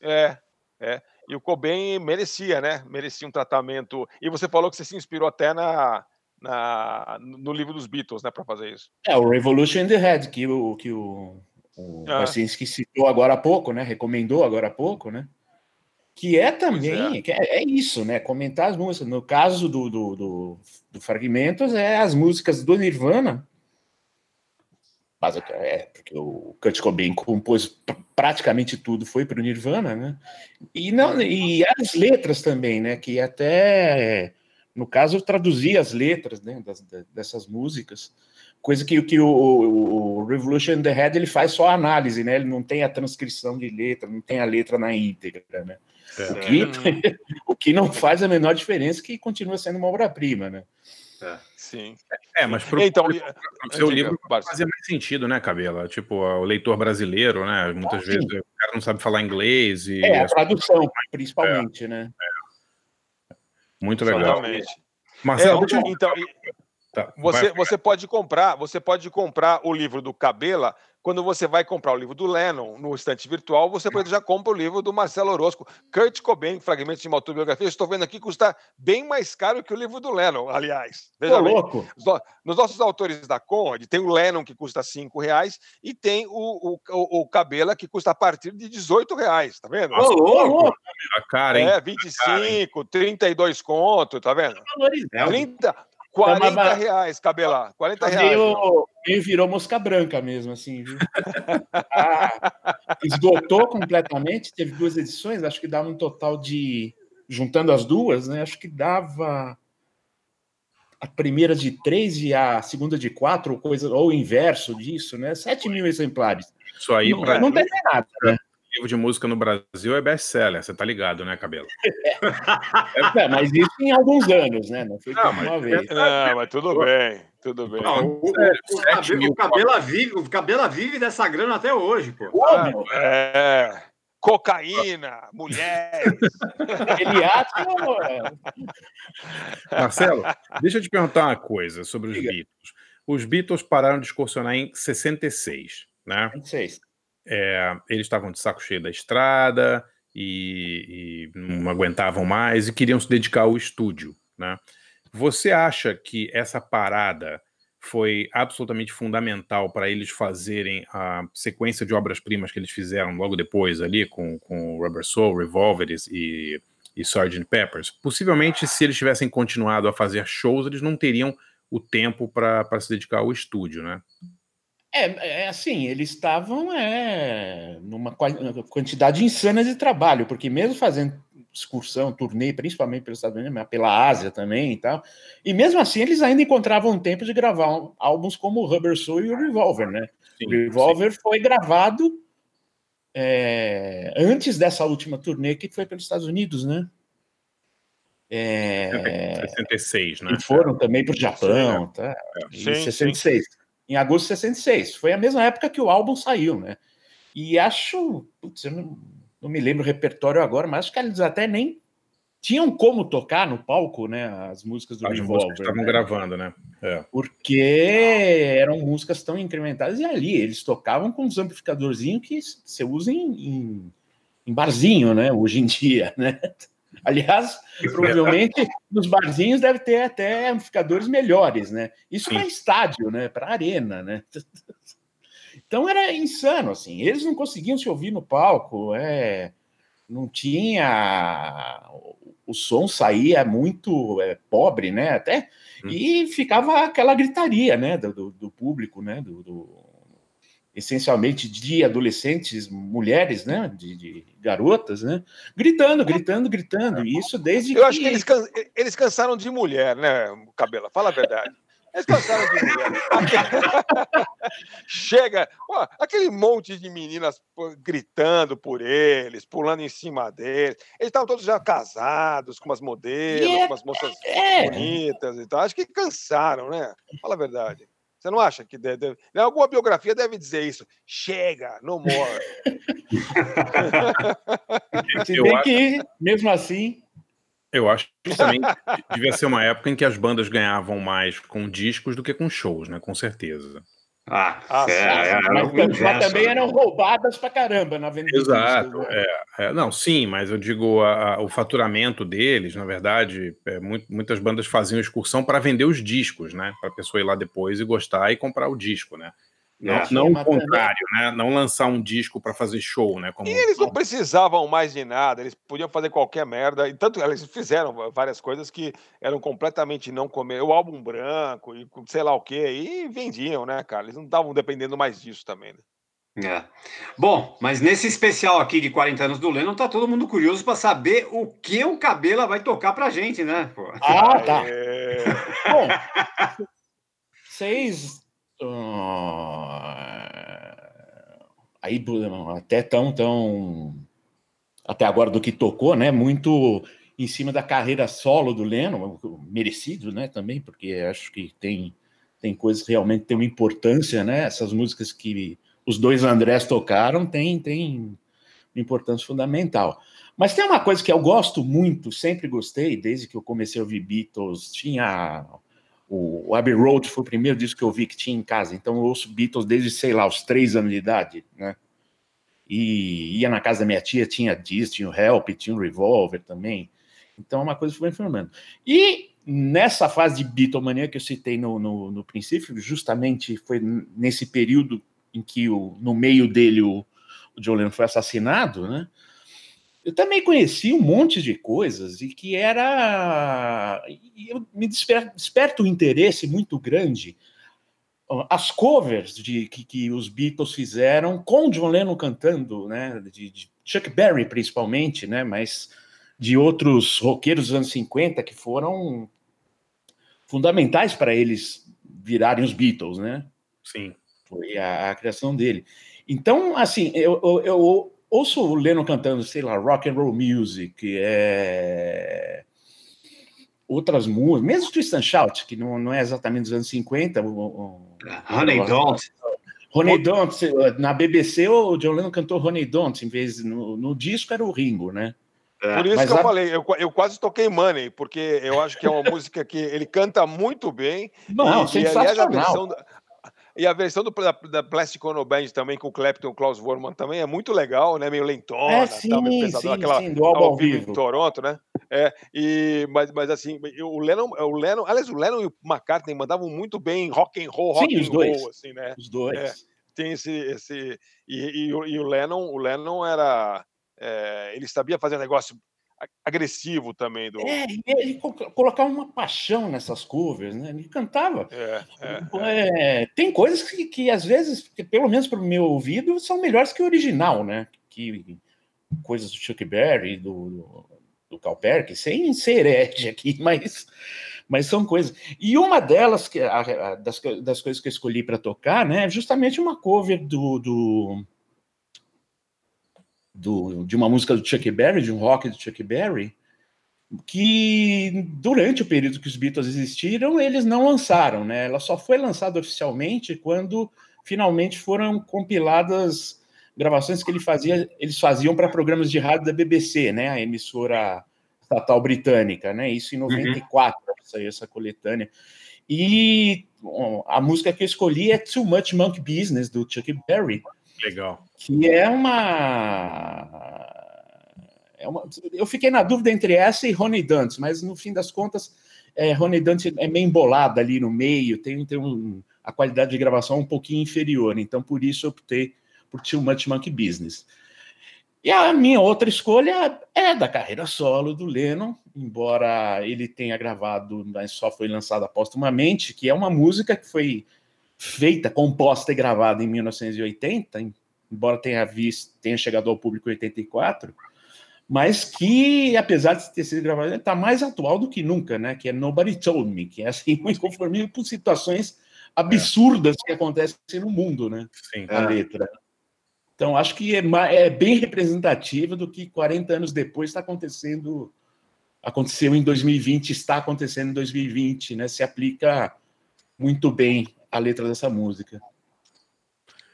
É, é. E o Cobain merecia, né? Merecia um tratamento. E você falou que você se inspirou até na, na, no livro dos Beatles, né, para fazer isso. É, o Revolution in the Head, que o, que o, o Ah. Barcinski citou agora há pouco, né? Recomendou agora há pouco, né? Que é também, que é, é isso, né? Comentar as músicas. No caso do, do, do, do Fragmentos, é as músicas do Nirvana. Basic- É, porque o Kurt Cobain compôs pr- praticamente tudo, foi para o Nirvana, né? E, não, e as letras também, né? Que até, no caso, eu traduzi as letras né, das, da- dessas músicas, coisa que, que o, o- o Revolution in the Head ele faz só a análise, né? Ele não tem a transcrição de letra, não tem a letra na íntegra, né? É. O, que, o que não faz a menor diferença, que continua sendo uma obra-prima, né? Sim. É, mas pro, Então, pro, e- pro seu diga, livro fazia mais sentido, né, Cabela? Tipo, o leitor brasileiro, né? Muitas Ah, vezes o cara não sabe falar inglês e É, a tradução, principalmente, né? muito legal. Marcelo, É, eu... então, e- Tá, Você, vai- você pode comprar, você pode comprar o livro do Cabela. Quando você vai comprar o livro do Lennon no estante virtual, você pode já compra o livro do Marcelo Orozco, Kurt Cobain, Fragmentos de uma Autobiografia. Estou vendo aqui que custa bem mais caro que o livro do Lennon, aliás. Veja bem. louco. Os no- Nos nossos autores da Conrad, tem o Lennon que custa cinco reais e tem o, o, o, o Cabela que custa a partir de 18 reais, tá vendo? Ô, louco! a cara, hein? É, 25, 32 conto, tá vendo? É, 30, 40 mas- reais, Cabela. 40 Mas reais. meio, meio virou mosca branca mesmo, assim, viu? Ah, esgotou completamente, teve duas edições, acho que dava um total de. Juntando as duas, né? Acho que dava a primeira de três e a segunda de quatro, ou coisa, ou o inverso disso, né? Sete mil exemplares. Isso aí, não, pra não tem nada, né? Livro de música no Brasil é best-seller, você tá ligado, né, Cabelo? É, mas isso em alguns anos, né? Não foi Não, mas- uma vez. Não, mas tudo bem, tudo bem. Não, o, o, Sério, o, sete Cabela, mil o Cabela vive, o Cabela vive dessa grana até hoje, pô. Óbvio, É, cocaína, mulheres. ele acha. Marcelo, deixa eu te perguntar uma coisa sobre os Diga. Beatles. Os Beatles pararam de excursionar em 66, né? Não sei. É, eles estavam de saco cheio da estrada e, e não aguentavam mais e queriam se dedicar ao estúdio, né? Você acha que essa parada foi absolutamente fundamental para eles fazerem a sequência de obras-primas que eles fizeram logo depois ali, com, com Rubber Soul, Revolveres e, e Sgt. Peppers. Possivelmente, se eles tivessem continuado a fazer shows, eles não teriam o tempo para se dedicar ao estúdio, né? É, é assim, eles estavam é, numa quantidade insana de trabalho, porque mesmo fazendo excursão, turnê, principalmente pelos Estados Unidos, mas pela Ásia também e tal, e mesmo assim eles ainda encontravam tempo de gravar álbuns como o Rubber Soul e o Revolver, né? Sim, o Revolver sim. foi gravado é, antes dessa última turnê que foi pelos Estados Unidos, né? É, 66, né? E foram também para o Japão, sim, tá? É. Em 66. Em agosto de 66. Foi a mesma época que o álbum saiu, né? E acho. Putz, eu não, não me lembro o repertório agora, mas acho que eles até nem tinham como tocar no palco, né? As músicas do As Revolver. estavam né? gravando, né? É. Porque eram músicas tão incrementadas e ali eles tocavam com uns amplificadorzinhos que você usa em, em, em barzinho, né? Hoje em dia, né? Aliás, provavelmente nos barzinhos deve ter até amplificadores melhores, né? Isso para estádio, né? Para arena, né? Então era insano, assim. Eles não conseguiam se ouvir no palco, é, não tinha. O som saía muito é, pobre, né? Até hum. e ficava aquela gritaria, né? Do, do público, né? Do, do, essencialmente de adolescentes, mulheres, né? De, de, garotas, né? Gritando, gritando, gritando. E isso desde. Eu que... acho que eles, can... eles cansaram de mulher, né, Cabela? Fala a verdade. Eles cansaram de mulher. Chega, ó, aquele monte de meninas gritando por eles, pulando em cima deles. Eles estavam todos já casados, com umas modelos, é, com umas moças é. bonitas e tal. Acho que cansaram, né? Fala a verdade. Você não acha que deve, deve, alguma biografia deve dizer isso? Chega, no more. Se bem que, mesmo assim, eu acho que também devia ser uma época em que as bandas ganhavam mais com discos do que com shows, né? Com certeza. Ah, ah é, é, mas, mas, mas, também né? eram roubadas pra caramba na venda Exato. Né? É, é, não, sim, mas eu digo a, a, o faturamento deles, na verdade, é, muito, muitas bandas faziam excursão para vender os discos, né? Para a pessoa ir lá depois e gostar e comprar o disco, né? Não, é, não o contrário, né? Não lançar um disco para fazer show, né? Como... E eles não precisavam mais de nada, eles podiam fazer qualquer merda. E tanto eles fizeram várias coisas que eram completamente não comer. O álbum branco e sei lá o quê, e vendiam, né, cara? Eles não estavam dependendo mais disso também, né? É. Bom, mas nesse especial aqui de 40 anos do Lennon, tá todo mundo curioso para saber o que o Cabela vai tocar pra gente, né? Pô. Ah, tá. É... Bom, vocês Uh, aí até tão tão até agora do que tocou, né? Muito em cima da carreira solo do Leno, merecido, né? Também porque acho que tem tem coisas que realmente têm uma importância, né? Essas músicas que os dois Andrés tocaram têm tem uma importância fundamental. Mas tem uma coisa que eu gosto muito, sempre gostei, desde que eu comecei a ouvir Beatles, tinha o, Abbey Road foi o primeiro disco que eu vi que tinha em casa, então eu ouço Beatles desde, sei lá, os três anos de idade, né? E ia na casa da minha tia, tinha disco, tinha o Help, tinha o Revolver também. Então, é uma coisa foi informando. E nessa fase de Beatlemania que eu citei no, no, no, princípio, justamente foi nesse período em que o, no meio dele o, o John Lennon foi assassinado, né? Eu também conheci um monte de coisas e que era. Eu me desperta, desperta um interesse muito grande. As covers de, que, que os Beatles fizeram com John Lennon cantando, né? De, de, Chuck Berry, principalmente, né? Mas de outros roqueiros dos anos 50 que foram fundamentais para eles virarem os Beatles, né? Sim. Foi a, a criação dele. Então, assim, eu, eu, eu ouço o Leno cantando, sei lá, rock and roll music, é... outras músicas, mesmo Twist and Shout, que não, não é exatamente dos anos 50. O, o, Honey Don't. Honey Don't, na BBC o John Lennon cantou Honey Don't, em vez no, no disco era o Ringo, né? É. Por isso Mas que eu a... falei, eu, eu quase toquei Money, porque eu acho que é uma música que ele canta muito bem. Não, e, sensacional. E, aliás, a versão, e a versão do, da, da Plastic Ono Band também, com o Clapton e o Klaus Vorman também é muito legal, né? Meio lentona, é, sim, tal, meio pesadão, sim, aquela sim, do ao vivo em Toronto, né? É, e, mas, mas assim, o Lennon, o Lennon, aliás, o Lennon e o McCartney mandavam muito bem rock and roll, rock Sim, and dois. roll, assim, né? Os dois. É, tem esse, esse e, e o- e o Lennon, o Lennon era, é, ele sabia fazer um negócio agressivo também do, É, ele co- colocava uma paixão nessas covers, né? Ele cantava. é, é, É, tem coisas que, que às vezes, que, pelo menos para o meu ouvido, são melhores que o original, né? Que coisas do Chuck Berry, do, do Perky, sem ser herege aqui, mas, mas são coisas. E uma delas, que, a- a- das, das coisas que eu escolhi para tocar, né, é justamente uma cover do, do, do- de uma música do Chuck Berry, de um rock do Chuck Berry, que durante o período que os Beatles existiram, eles não lançaram, né? Ela só foi lançada oficialmente quando finalmente foram compiladas gravações que ele fazia, eles faziam para programas de rádio da BBC, né? A emissora estatal britânica, né? Isso em 94 saiu essa coletânea. E bom, a música que eu escolhi é Too Much Monkey Business do Chuck Berry, Legal. que é uma é uma- eu fiquei na dúvida entre essa e Ronnie Dantz, mas no fim das contas, é, Ronnie Dantz é meio embolada ali no meio, tem, tem um, a qualidade de gravação um pouquinho inferior, então por isso eu optei por Too Much Monkey Business. E a minha outra escolha é da carreira solo do Lennon, embora ele tenha gravado, mas só foi lançada póstumamente, que é uma música que foi feita, composta e gravada em 1980, embora tenha visto, tenha chegado ao público em 84, mas que, apesar de ter sido gravado, está mais atual do que nunca, né? Que é Nobody Told Me, que é assim, um inconformismo com situações absurdas que acontecem no mundo, né? Sim. A É. letra. Então, acho que é, é bem representativa do que 40 anos depois está acontecendo, aconteceu em 2020, está acontecendo em 2020, né? Se aplica muito bem a letra dessa música.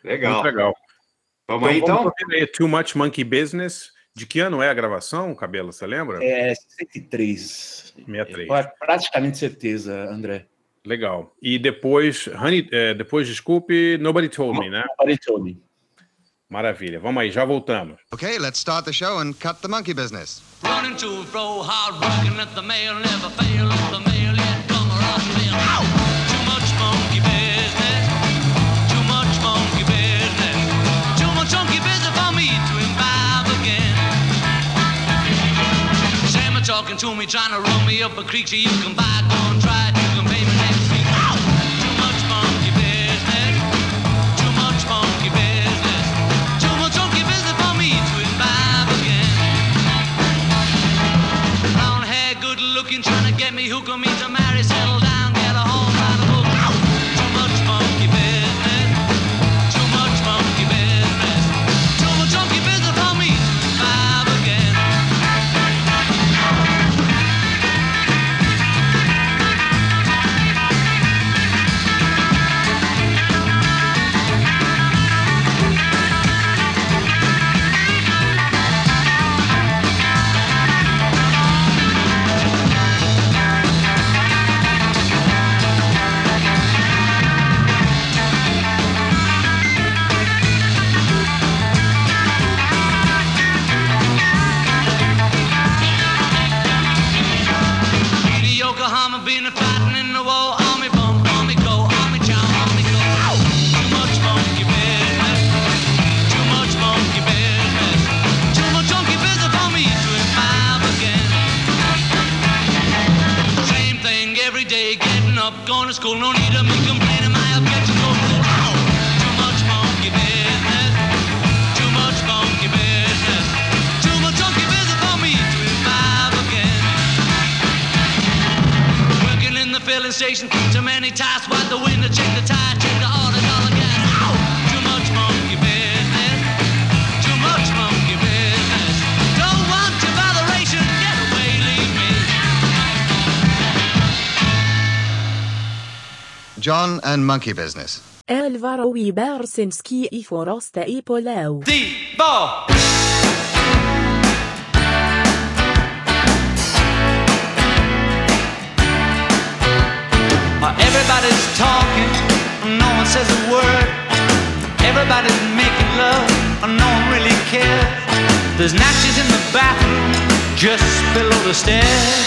Legal. Muito legal. Vamos aí, então? aí, Too Much Monkey Business. De que ano é a gravação, Cabelo? Você lembra? É 103. 63. É praticamente certeza, André. Legal. E depois, Honey, é, depois, desculpe, Nobody Told Me, né? Nobody Told Me. Maravilha. Vamos aí, já voltamos. Okay, let's start the show and cut the monkey business. Running to and fro, hard working at the mail, never fail at the mail, yet come around talking to me, trying to run me up a creek, so you can buy, go and try. it, filling station, too many tasks. Wipe the window, check the tire, check the order, dollar gas. Ow! Too much monkey business, too much monkey business. Don't want your botheration, get away, leave me. John and monkey business. Elvaro Ibersinski i Foroste i Poleu. Ball. Everybody's talking, no one says a word. Everybody's making love, no one really cares. There's natches in the bathroom, just below the stairs.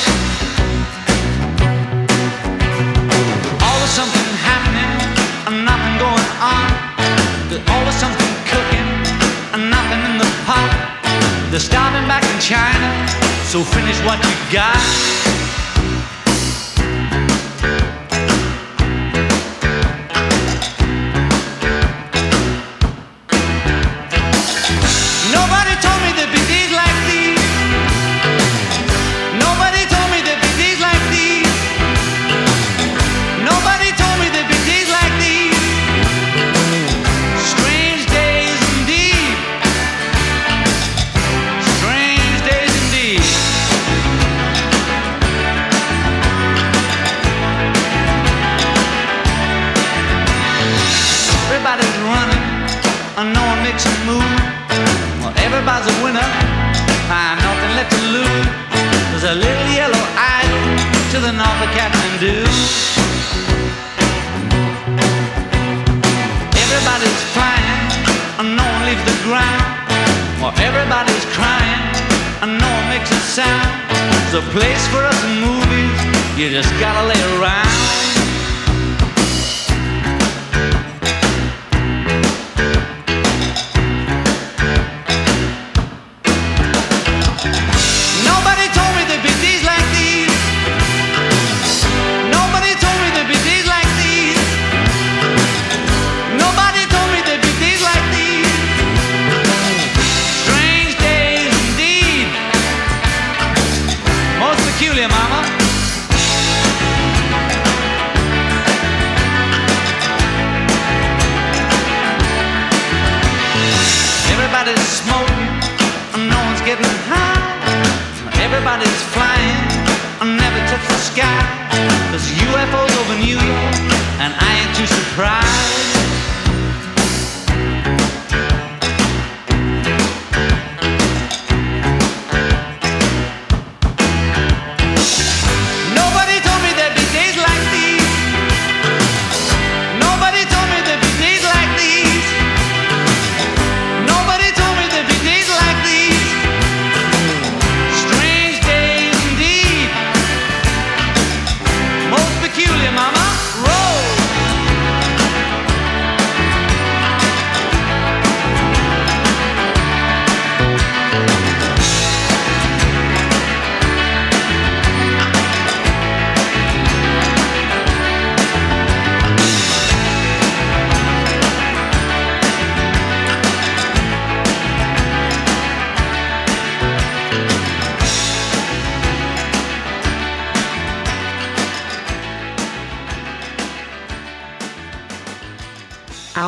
Always something happening and nothing going on. There's always something cooking and nothing in the pot. They're starving back in China, so finish what you got. There's a little yellow idol to the north of Kathmandu. Everybody's flying, and no one leaves the ground. Well, everybody's crying, and no one makes a sound. There's a place for us in movies, you just gotta lay around.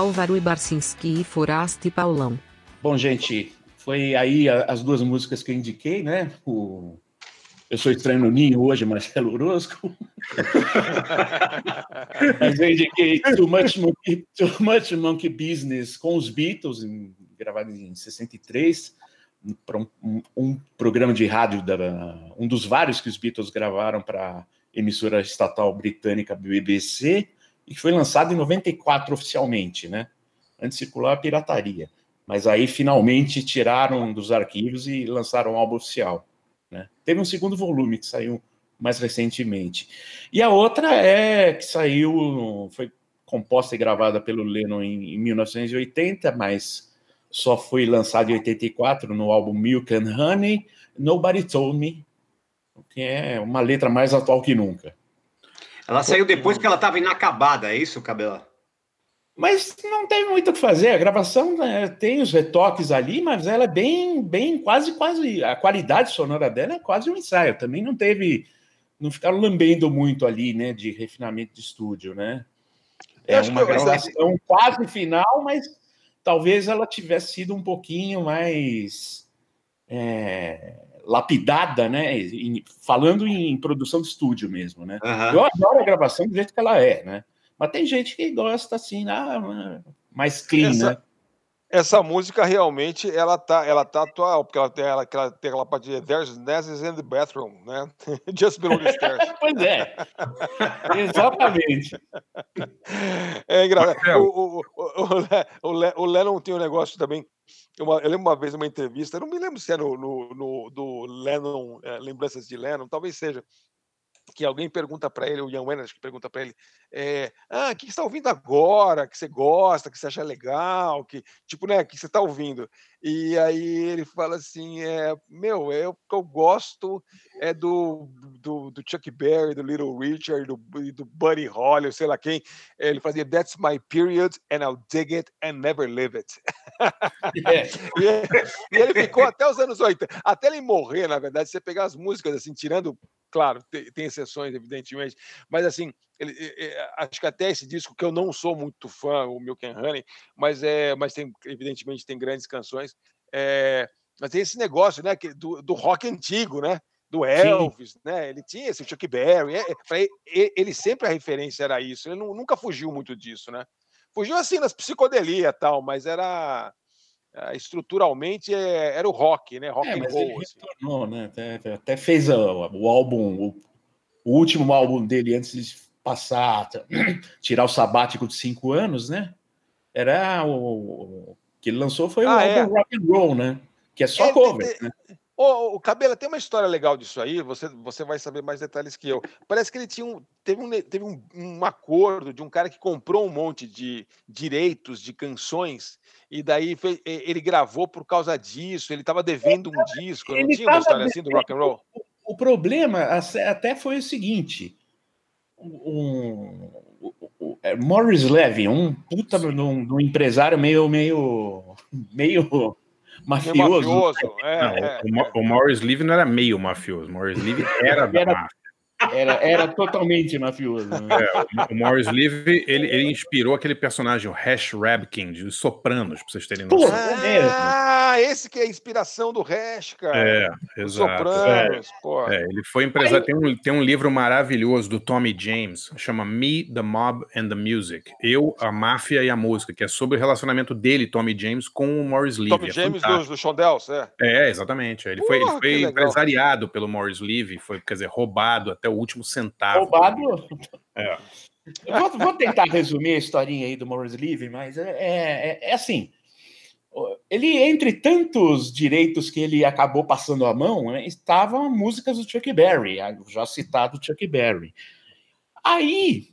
Álvaro Ibarcinski e Forasta e Paulão. Bom, gente, foi aí as duas músicas que eu indiquei, né? O Eu Sou Estranho no Ninho hoje, Marcelo Orozco. Mas eu indiquei Too Much Monkey, Too Much Monkey Business com os Beatles, em- gravado em 63, para um, um- um programa de rádio, da, um dos vários que os Beatles gravaram para a emissora estatal britânica BBC, e que foi lançado em 94 oficialmente, né? Antes circular a pirataria. Mas aí finalmente tiraram dos arquivos e lançaram o álbum oficial. Né? Teve um segundo volume que saiu mais recentemente. E a outra é que saiu, foi composta e gravada pelo Lennon em, em 1980, mas só foi lançada em 84 no álbum Milk and Honey, Nobody Told Me, que é uma letra mais atual que nunca. Ela saiu depois que ela estava inacabada, é isso, Cabela? Mas não teve muito o que fazer. A gravação né, tem os retoques ali, mas ela é bem, bem, quase, quase. A qualidade sonora dela é quase um ensaio. Também não teve, não ficaram lambendo muito ali, né, de refinamento de estúdio, né? É uma gravação quase final, mas talvez ela tivesse sido um pouquinho mais é, lapidada, né? em- falando em produção de estúdio mesmo, né? Aham. Eu adoro a gravação do jeito que ela é, né? Mas tem gente que gosta assim, ah, mais clean, Essa- né? Essa música realmente ela tá, ela tá atual, porque ela tem, ela, ela tem aquela parte de There's Nazis in the bathroom, né? Just below the stairs. pois é. Exatamente. É engraçado. O, o, o, o, Le- o, Le- o Lennon tem um negócio também. Uma, eu lembro uma vez uma entrevista, não me lembro se é no, no, no- do Lennon, é, Lembranças de Lennon, talvez seja. Que alguém pergunta para ele, o Ian Wenner, que pergunta para ele, é, ah, o que você está ouvindo agora, que você gosta, que você acha legal, que tipo, né, que você está ouvindo? E aí ele fala assim, é, meu, é o que eu gosto é do, do, do Chuck Berry, do Little Richard, do, do Buddy Holly, sei lá quem. Ele fazia That's my period and I'll dig it and never live it. É. E ele, e ele ficou até os anos 80, até ele morrer, na verdade, você pegar as músicas assim, tirando, claro, tem, tem exceções, evidentemente, mas assim, ele, é, acho que até esse disco, que eu não sou muito fã, o Milk and Honey, mas, é, mas tem, evidentemente, tem grandes canções, é, mas tem esse negócio, né, que, do, do rock antigo, né? Do Elvis, né? Ele tinha esse Chuck Berry. é, é, ele, ele sempre a referência era isso. Ele nu- nunca fugiu muito disso, né? Fugiu assim nas psicodelia e tal, mas era estruturalmente é, era o rock, né? Rock É, and roll. assim. retornou, né? Até, até fez o, o álbum, o, o último álbum dele antes de passar, tirar o sabático de cinco anos, né? Era o, o que ele lançou foi o Ah, é. álbum Rock and Roll, né? Que é só É, cover. tem- né? Ô, ô, Cabela, tem uma história legal disso aí, você, você vai saber mais detalhes que eu. Parece que ele tinha um, teve, um, teve um, um acordo de um cara que comprou um monte de direitos de canções e daí ele gravou por causa disso, ele estava devendo um disco, não ele tinha uma história assim do rock and roll? O problema até foi o seguinte: um, o- o- o- é, Morris Levy, um puta de um, um empresário meio, meio, meio mafioso. Mafioso, é, Não, é, o, Mo- o Morris Levy não era meio mafioso, o Morris Levy era da máfia. Era, era totalmente mafioso. né? É, o, Morris Levy, ele, ele inspirou aquele personagem, o Hash Rabkin, de Os Sopranos, pra vocês terem noção. é mesmo. Ah, esse que é a inspiração do Hash, cara. É, exato. Sopranos, pô. É, ele foi empresário. Tem um, tem um livro maravilhoso do Tommy James, chama Me, the Mob and the Music. Eu, a máfia e a música, que é sobre o relacionamento dele, Tommy James, com o Morris Levy. Tommy É James fantástico. do, do Shondells, é. É, exatamente. Ele foi, ele Porra, foi empresariado pelo Morris Levy, foi, quer dizer, roubado até o último centavo. Roubado. É. Vou, vou tentar resumir a historinha aí do Morris Levy, mas é, é, é assim. Ele, entre tantos direitos que ele acabou passando a mão, né, estavam músicas do Chuck Berry, já citado Chuck Berry. Aí,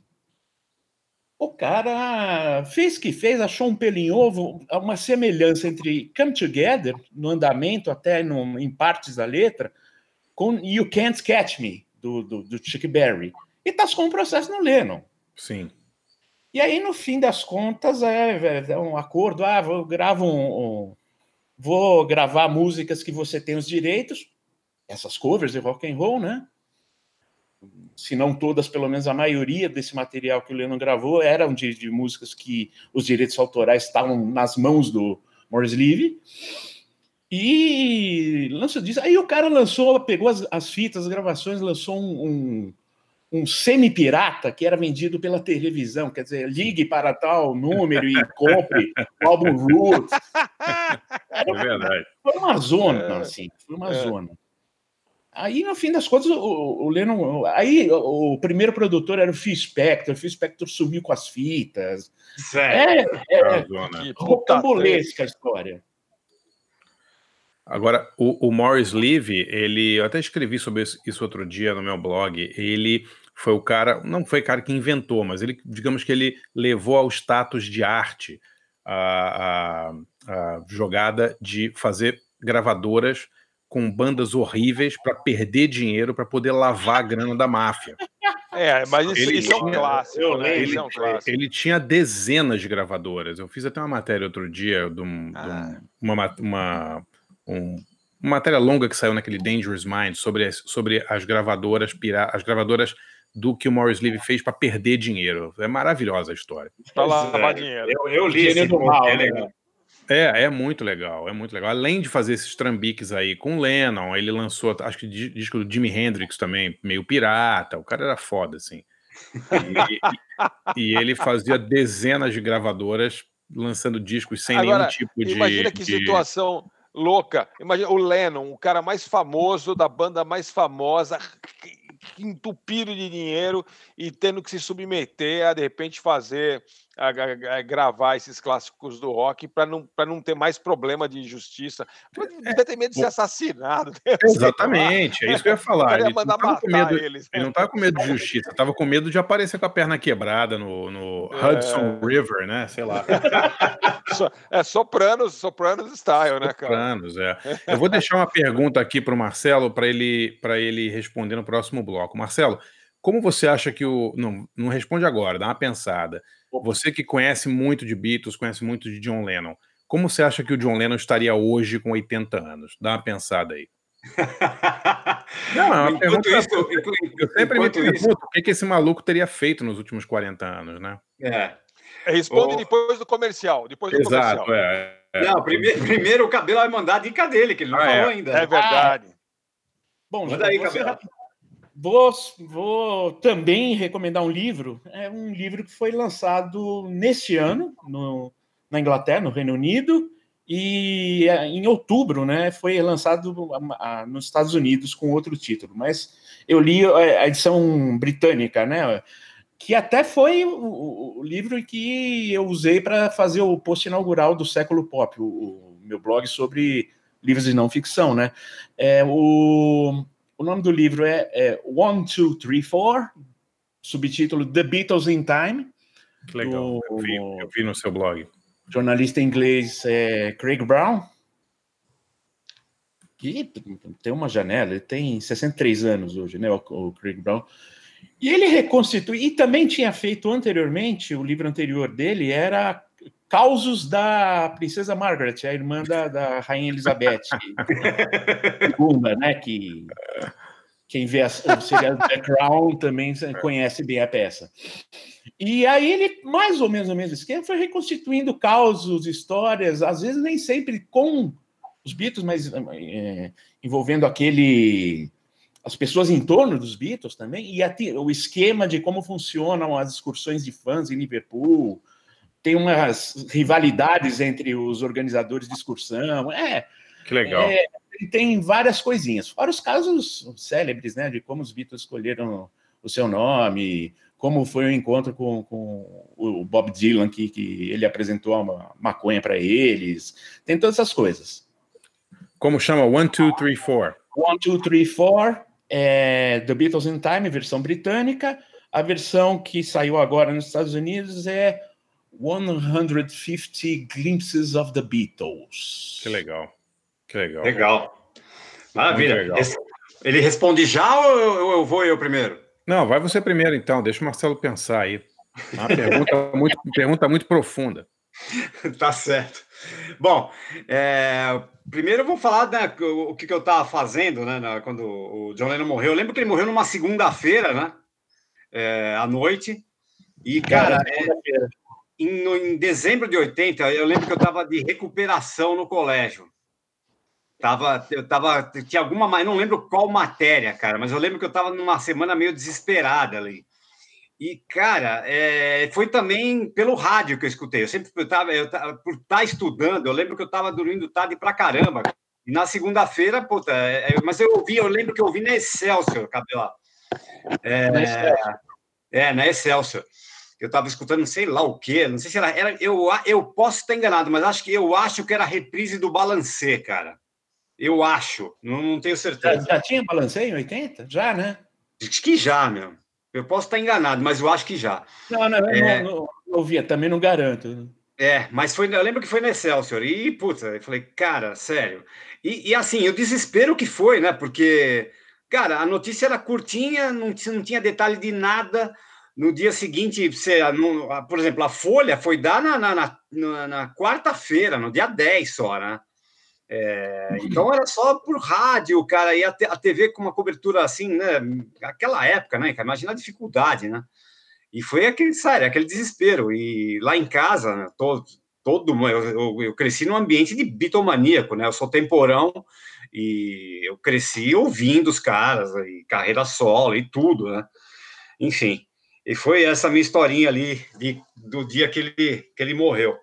o cara fez que fez, achou um pelo em ovo, uma semelhança entre Come Together, no andamento, até no, em partes da letra, com You Can't Catch Me, do, do, do Chuck Berry. E tascou um processo no Lennon. Sim. E aí, no fim das contas, é, é um acordo. Ah, vou gravar um, um- vou gravar músicas que você tem os direitos, essas covers de rock and roll, né? Se não todas, pelo menos a maioria desse material que o Lennon gravou eram de, de músicas que os direitos autorais estavam nas mãos do Morris Levy. E lançou disso. Aí o cara lançou, pegou as, as fitas, as gravações, lançou um, um, um semi-pirata que era vendido pela televisão. Quer dizer, ligue para tal número e compre o álbum Roots. É verdade. Foi uma zona, É. assim. Foi uma É. zona. Aí, no fim das contas, o, o Lennon. Aí, o, o primeiro produtor era o Phil Spector. O Phil Spector sumiu com as fitas. Sério. É, é. Que puta rocambolesca a história. Agora, o, o Morris Levy, ele, eu até escrevi sobre isso, outro dia no meu blog. Ele foi o cara, não foi o cara que inventou, mas ele, digamos que ele levou ao status de arte a, a- a jogada de fazer gravadoras com bandas horríveis para perder dinheiro para poder lavar a grana da máfia. É, mas isso, Ele isso é um tinha- clássico, eu né? Isso é um clássico. Ele tinha dezenas de gravadoras. Eu fiz até uma matéria outro dia, de, um- de um- Ah. uma, ma- uma, um- uma matéria longa que saiu naquele Dangerous Mind sobre as, sobre as gravadoras pira- as gravadoras do que o Morris Levy fez para perder dinheiro. É maravilhosa a história. Pois lavar é. dinheiro. Eu, eu li esse mal, é né? É, é muito legal, é muito legal. Além de fazer esses trambiques aí com o Lennon, ele lançou, acho que di- disco do Jimi Hendrix também, meio pirata. O cara era foda, assim. E, e- e ele fazia dezenas de gravadoras lançando discos sem Agora, nenhum tipo de. imagina que de- situação louca. Imagina o Lennon, o cara mais famoso da banda mais famosa, entupido de dinheiro e tendo que se submeter a de repente fazer a, a- a gravar esses clássicos do rock para não não ter mais problema de justiça. Deve ter medo de ser assassinado. Exatamente, é isso que eu ia falar. ia Ele não tava com medo, eles. ele não tava com medo de justiça, tava com medo de aparecer com a perna quebrada no, no É. Hudson River, né? Sei lá. É Sopranos, Sopranos style, né, cara? Sopranos, é. Eu vou deixar uma pergunta aqui para o Marcelo para ele, ele responder no próximo bloco. Marcelo, como você acha que o. Não, não responde agora, dá uma pensada. Você que conhece muito de Beatles, conhece muito de John Lennon, como você acha que o John Lennon estaria hoje com 80 anos? Dá uma pensada aí. Não, é Enquanto isso, eu enqu- eu sempre me pergunto isso- o que, que esse maluco teria feito nos últimos 40 anos, né? É. Responde Ô- depois do comercial. Depois do Exato, comercial. é. é. Não, primeiro, primeiro o Cabelo vai mandar a dica dele, que ele não Ah, falou é. ainda. É verdade. Bom, Manda aí, ser Cabelo. Vou, vou também recomendar um livro. É um livro que foi lançado neste ano no, na Inglaterra, no Reino Unido, e é, em outubro, né, foi lançado a- a- nos Estados Unidos com outro título. Mas eu li a, a edição britânica, né, que até foi o, o- o livro que eu usei para fazer o post inaugural do Século Pop, o, o meu blog sobre livros de não ficção, né? É, o, o nome do livro é, é One, Two, Three, Four, subtítulo The Beatles in Time. Que legal. Eu vi, eu vi no seu blog. Jornalista inglês é, Craig Brown, que tem uma janela, ele tem 63 anos hoje, né? O, o Craig Brown. E ele reconstitui, e também tinha feito anteriormente, o livro anterior dele era Causos da Princesa Margaret, a irmã da, da Rainha Elizabeth II, né? Que quem vê a, o seriado The Crown também conhece bem a peça. E aí ele, mais ou menos no mesmo esquema, foi reconstituindo causos, histórias, às vezes nem sempre com os Beatles, mas é, envolvendo aquele as pessoas em torno dos Beatles também, e a, o esquema de como funcionam as excursões de fãs em Liverpool, tem umas rivalidades entre os organizadores de excursão, é... Que legal. É, tem várias coisinhas, fora os casos célebres, né, de como os Beatles escolheram o seu nome, como foi o encontro com, com o Bob Dylan, que, que ele apresentou uma maconha para eles, tem todas essas coisas. Como chama? One, two, three, four. One, two, three, four é The Beatles in Time, versão britânica. A versão que saiu agora nos Estados Unidos é 150 Glimpses of the Beatles. Que legal. Que legal. Legal. Maravilha. Legal. Ele responde já ou eu, eu vou eu primeiro? Não, vai você primeiro então, deixa o Marcelo pensar aí. Uma pergunta muito, pergunta muito profunda. tá certo. Bom, é, primeiro eu vou falar né, o, o que, que eu estava fazendo né, na- quando o John Lennon morreu. Eu lembro que ele morreu numa segunda-feira, né? é, à noite. E, cara, é, em, no- em dezembro de 80, eu lembro que eu estava de recuperação no colégio. Tava, eu tava, tinha alguma, mas não lembro qual matéria, cara, mas eu lembro que eu estava numa semana meio desesperada ali. E, cara, é, foi também pelo rádio que eu escutei. Eu sempre eu tava, eu tava- por estar estudando, eu lembro que eu estava dormindo tarde pra caramba. E na segunda-feira, puta, é, é, mas eu ouvi, eu lembro que eu ouvi na Excelsior, Cabela. É, é, na Excelsior. Eu estava escutando sei lá o quê, não sei se era, era eu, eu posso estar enganado, mas acho que eu acho que era a reprise do Balancê, cara. Eu acho, não, não tenho Já, certeza. já tinha balancei em 80? Já, né? Acho que já, meu. Eu posso estar enganado, mas eu acho que já. Não, não, É. não, não, não ouvia, também não garanto. É, mas foi, eu lembro que foi na Excelsior. E, puta, eu falei, cara, sério. E, e, assim, o desespero que foi, né? Porque, cara, a notícia era curtinha, não, não tinha detalhe de nada. No dia seguinte, você, por exemplo, a Folha foi dar na, na, na- na- quarta-feira, no dia 10 só, né? É, então era só por rádio, cara, e a, a TV com uma cobertura assim, né? Aquela época, né? Imagina a dificuldade, né? E foi aquele, sério, aquele desespero. E lá em casa, né, todo, todo eu, eu, eu cresci num ambiente de bitomaníaco, né? Eu sou temporão e eu cresci ouvindo os caras, e carreira solo e tudo, né? Enfim, e foi essa minha historinha ali de, do dia que ele, que ele morreu.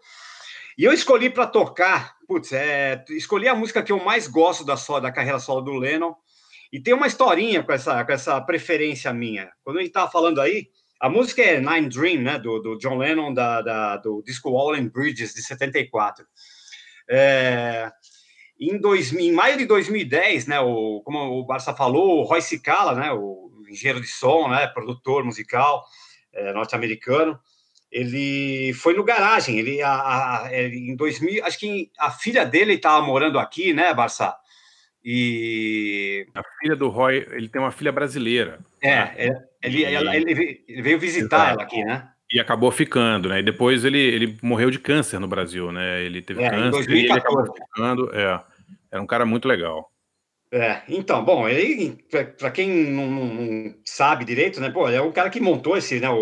E eu escolhi para tocar, putz, é, escolhi a música que eu mais gosto da, da carreira solo do Lennon, e tem uma historinha com essa, com essa preferência minha. Quando a gente estava falando aí, a música é Nine Dream, né, do, do John Lennon, da, da, do disco Wall and Bridges, de 74. É, em, dois, em maio de 2010, né, o, como o Barça falou, o Roy Cicala, né, o engenheiro de som, né, produtor musical é, norte-americano, ele foi no garagem, ele, a, a, ele, em 2000, acho que a filha dele estava morando aqui, né, Barça? E a filha do Roy, ele tem uma filha brasileira. É, né? é ele, e... ela, ele, veio visitar Exato. ela aqui, né? E acabou ficando, né? E depois ele, ele morreu de câncer no Brasil, né? Ele teve é, câncer e ele acabou ficando. É, era um cara muito legal. É, então, bom, ele, para quem não, não, sabe direito, né, pô, é o cara que montou esse, né, o,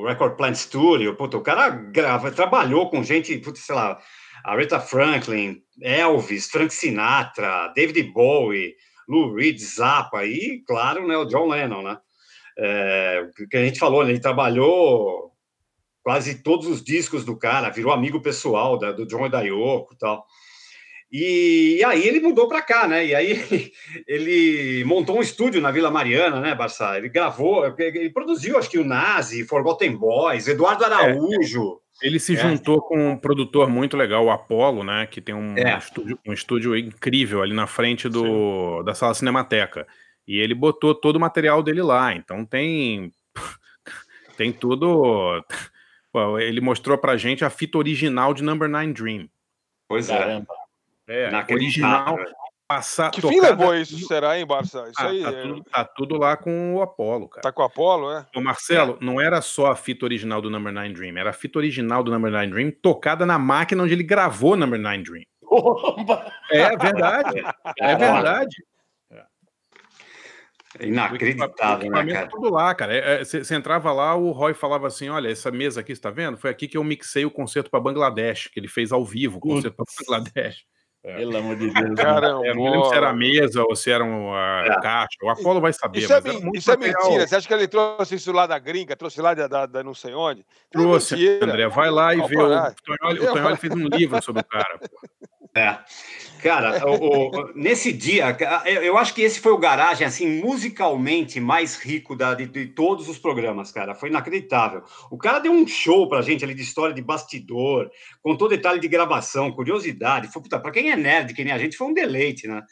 o Record Plant Studio, o cara grava, trabalhou com gente, sei lá, Aretha Franklin, Elvis, Frank Sinatra, David Bowie, Lou Reed, Zappa e, claro, né, o John Lennon, né? É, que a gente falou, né, ele trabalhou quase todos os discos do cara, virou amigo pessoal da, do John e da Yoko e tal. E, e aí ele mudou para cá, né? E aí ele montou um estúdio na Vila Mariana, né, Barça? Ele gravou, ele produziu, acho que o Nazi, Forgotten Boys, Eduardo Araújo. É. Ele se é. juntou com um produtor muito legal, o Apollo, né? Que tem um, é. estúdio, um estúdio incrível ali na frente do, da sala Cinemateca. E ele botou todo o material dele lá. Então tem. tem tudo. Ele mostrou pra gente a fita original de Number Nine Dream. Pois é. É, original. Passar, que fim levou isso, será, hein, Barça? Isso ah, aí, tá, é... tudo, tá, tudo, lá com o Apollo, cara. Tá com o Apollo, é? O Marcelo, não era só a fita original do Number Nine Dream, era a fita original do Number Nine Dream tocada na máquina onde ele gravou Number Nine Dream. Opa! É verdade. É verdade. É inacreditável, né, cara? Tudo lá, cara. Você é, entrava lá, o Roy falava assim: olha, essa mesa aqui, está vendo? Foi aqui que eu mixei o concerto para Bangladesh, que ele fez ao vivo o concerto para Bangladesh. É. Pelo amor de Deus. Caramba. Eu não lembro se era a mesa ou se era uma é. caixa. O Apolo vai saber. Isso, é, isso é, mentira. Você acha que ele trouxe isso lá da gringa? Trouxe lá da, da, da não sei onde? Trouxe, André. Vai lá e vê. O Tonholi, o Tonholi fez um livro sobre o cara. É. Cara, o, o, nesse dia, eu acho que esse foi o garagem, assim, musicalmente mais rico da, de, de, todos os programas, cara. Foi inacreditável. O cara deu um show pra gente ali de história de bastidor, contou detalhe de gravação, curiosidade. Foi, puta, pra quem é nerd, que nem a gente, foi um deleite, né?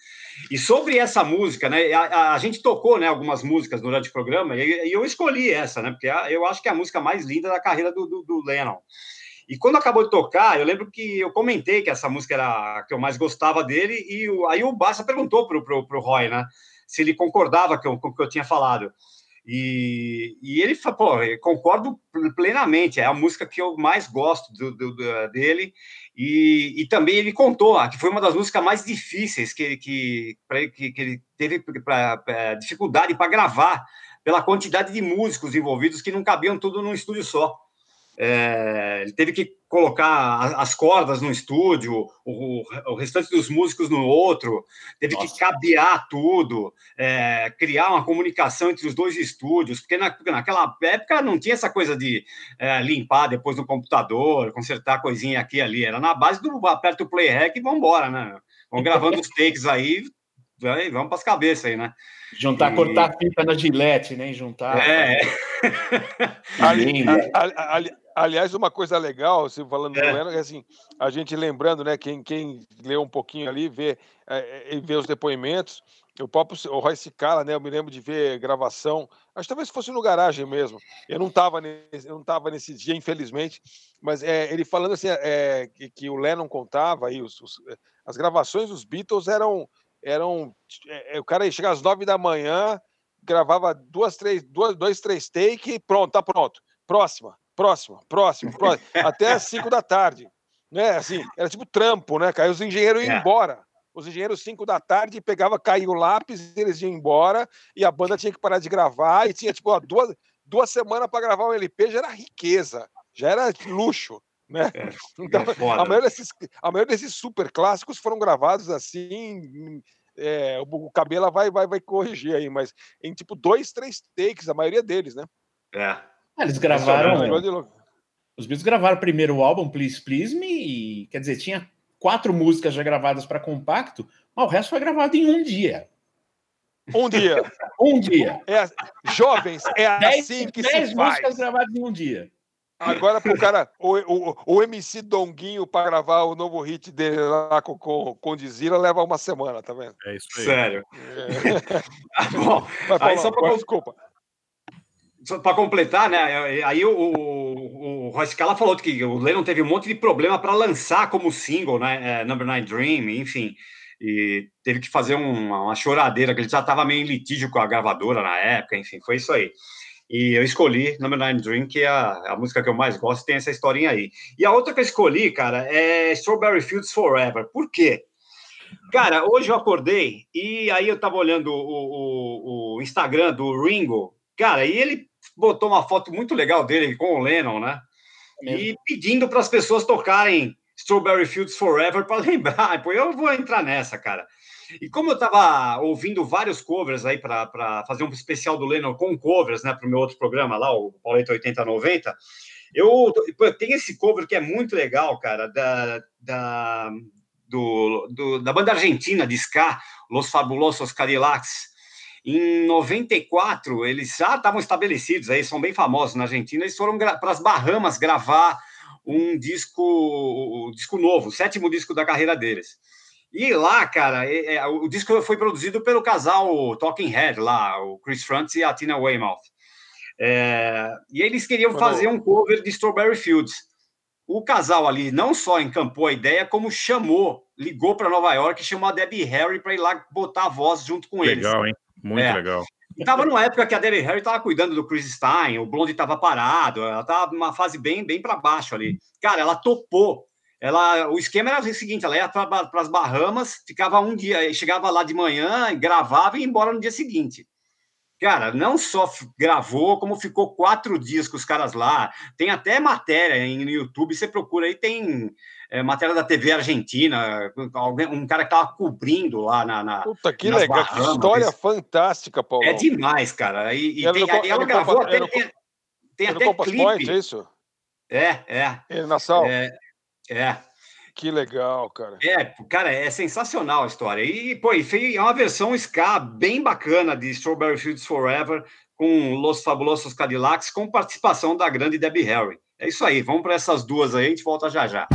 E sobre essa música, né? A, a, a gente tocou, né, algumas músicas durante o programa e, e, eu escolhi essa, né? Porque eu acho que é a música mais linda da carreira do, do, do Lennon. E quando acabou de tocar, eu lembro que eu comentei que essa música era a que eu mais gostava dele, e o, aí o Bassa perguntou pro, pro, pro Roy, né? Se ele concordava com, com o que eu tinha falado. E, e ele falou, pô, concordo plenamente, é a música que eu mais gosto do, do, do, dele. E, e também ele contou ah, que foi uma das músicas mais difíceis que, que, que, que ele teve pra, pra dificuldade para gravar, pela quantidade de músicos envolvidos que não cabiam tudo num estúdio só. É, ele teve que colocar as cordas no estúdio, o, o, restante dos músicos no outro, teve Nossa. que cabear tudo, é, criar uma comunicação entre os dois estúdios, porque na, naquela época não tinha essa coisa de é, limpar depois no computador, consertar coisinha aqui e ali, era na base do aperta o play rec e vamos embora, né? Vamos gravando os takes aí, vamos para as cabeças aí, né? Juntar, e... cortar a fita na gilete, né? Juntar. É. ali, ali, ali, Aliás, uma coisa legal, se falando é. é assim, a gente lembrando, né, quem, quem leu um pouquinho ali, vê, é, é, vê os depoimentos, o próprio o Roy Cicala, né, eu me lembro de ver gravação, acho que talvez fosse no garagem mesmo, eu não estava nesse, eu não tava nesse dia, infelizmente, mas é, ele falando assim, é, que, que, o Lennon contava aí, os, os, as gravações dos Beatles eram, eram é, o cara ia chegar às nove da manhã, gravava duas, três, duas, dois, três take, pronto, tá pronto, próxima, próximo, próximo, próximo, até as 5 da tarde. Né? Assim, era tipo trampo, né? Aí os engenheiros iam é. embora. Os engenheiros, 5 da tarde, pegava, caía o lápis, eles iam embora, e a banda tinha que parar de gravar, e tinha, tipo, ó, duas, duas semanas para gravar um LP, já era riqueza, já era luxo. Né? É, então, é a, maioria desses, a maioria desses super clássicos foram gravados assim. É, o, o Cabela vai, vai, vai corrigir aí, mas em tipo dois, três takes, a maioria deles, né? É, eles gravaram. Os Beatles gravaram primeiro o álbum Please Please Me, e, quer dizer, tinha quatro músicas já gravadas para compacto, mas o resto foi gravado em um dia. Um dia. Um dia. É, jovens, é Dez, assim que dez se músicas faz. gravadas em um dia. Agora pro cara, o, o, o MC Donguinho para gravar o novo hit dele lá com, com, com Dizira leva uma semana, tá vendo? É isso aí. Sério. É. Bom, Vai, aí Paulão, só pra, desculpa. Pra completar, né? Aí o, o, o Roy Scala falou que o Lennon teve um monte de problema para lançar como single, né? É, Number Nine Dream, enfim. E teve que fazer uma, uma choradeira, que ele já estava meio em litígio com a gravadora na época, enfim, foi isso aí. E eu escolhi Number Nine Dream, que é a, a música que eu mais gosto, tem essa historinha aí. E a outra que eu escolhi, cara, é Strawberry Fields Forever. Por quê? Cara, hoje eu acordei e aí eu tava olhando o, o, o Instagram do Ringo, cara, e ele botou uma foto muito legal dele com o Lennon, né? E pedindo para as pessoas tocarem Strawberry Fields Forever para lembrar. Pô, eu vou entrar nessa, cara. E como eu estava ouvindo vários covers aí para fazer um especial do Lennon com covers, né, para o meu outro programa lá, o Pauleta 8090, eu pô, tem esse cover que é muito legal, cara, da, da, do, do, da banda argentina de ska, Los Fabulosos Cadillacs. Em 94, eles já estavam estabelecidos aí, são bem famosos na Argentina, eles foram para as Bahamas gravar um disco, um disco novo, o sétimo disco da carreira deles. E lá, cara, é, é, o disco foi produzido pelo casal Talking Head lá, o Chris Frantz e a Tina Weymouth. É, e eles queriam Quando- fazer um cover de Strawberry Fields. O casal ali não só encampou a ideia, como chamou, ligou para Nova York e chamou a Debbie Harry para ir lá botar a voz junto com eles. Legal, hein? Muito É. legal. E tava numa época que a Debbie Harry estava cuidando do Chris Stein, o Blondie estava parado, ela estava numa fase bem, bem para baixo ali. Cara, ela topou. Ela, o esquema era o seguinte: ela ia para as Bahamas, ficava um dia, chegava lá de manhã, gravava e ia embora no dia seguinte. Cara, não só gravou, como ficou quatro dias com os caras lá. Tem até matéria no YouTube, você procura aí, tem é, matéria da TV Argentina, alguém- um cara que estava cobrindo lá na. na Puta, que nas legal, que Bahamas, história isso. fantástica, Paulo. é demais, cara. E, e tem, no ela no gravou Compa- até. no Tem, tem É no até Compass Point, clipe. é isso? É, é. Ele na sala? É, é. Que legal, cara. É, cara, é sensacional a história. E, pô, e fez- é uma versão ska bem bacana de Strawberry Fields Forever, com Los Fabulosos Cadillacs, com participação da grande Debbie Harry. É isso aí, vamos para essas duas aí, a gente volta já já.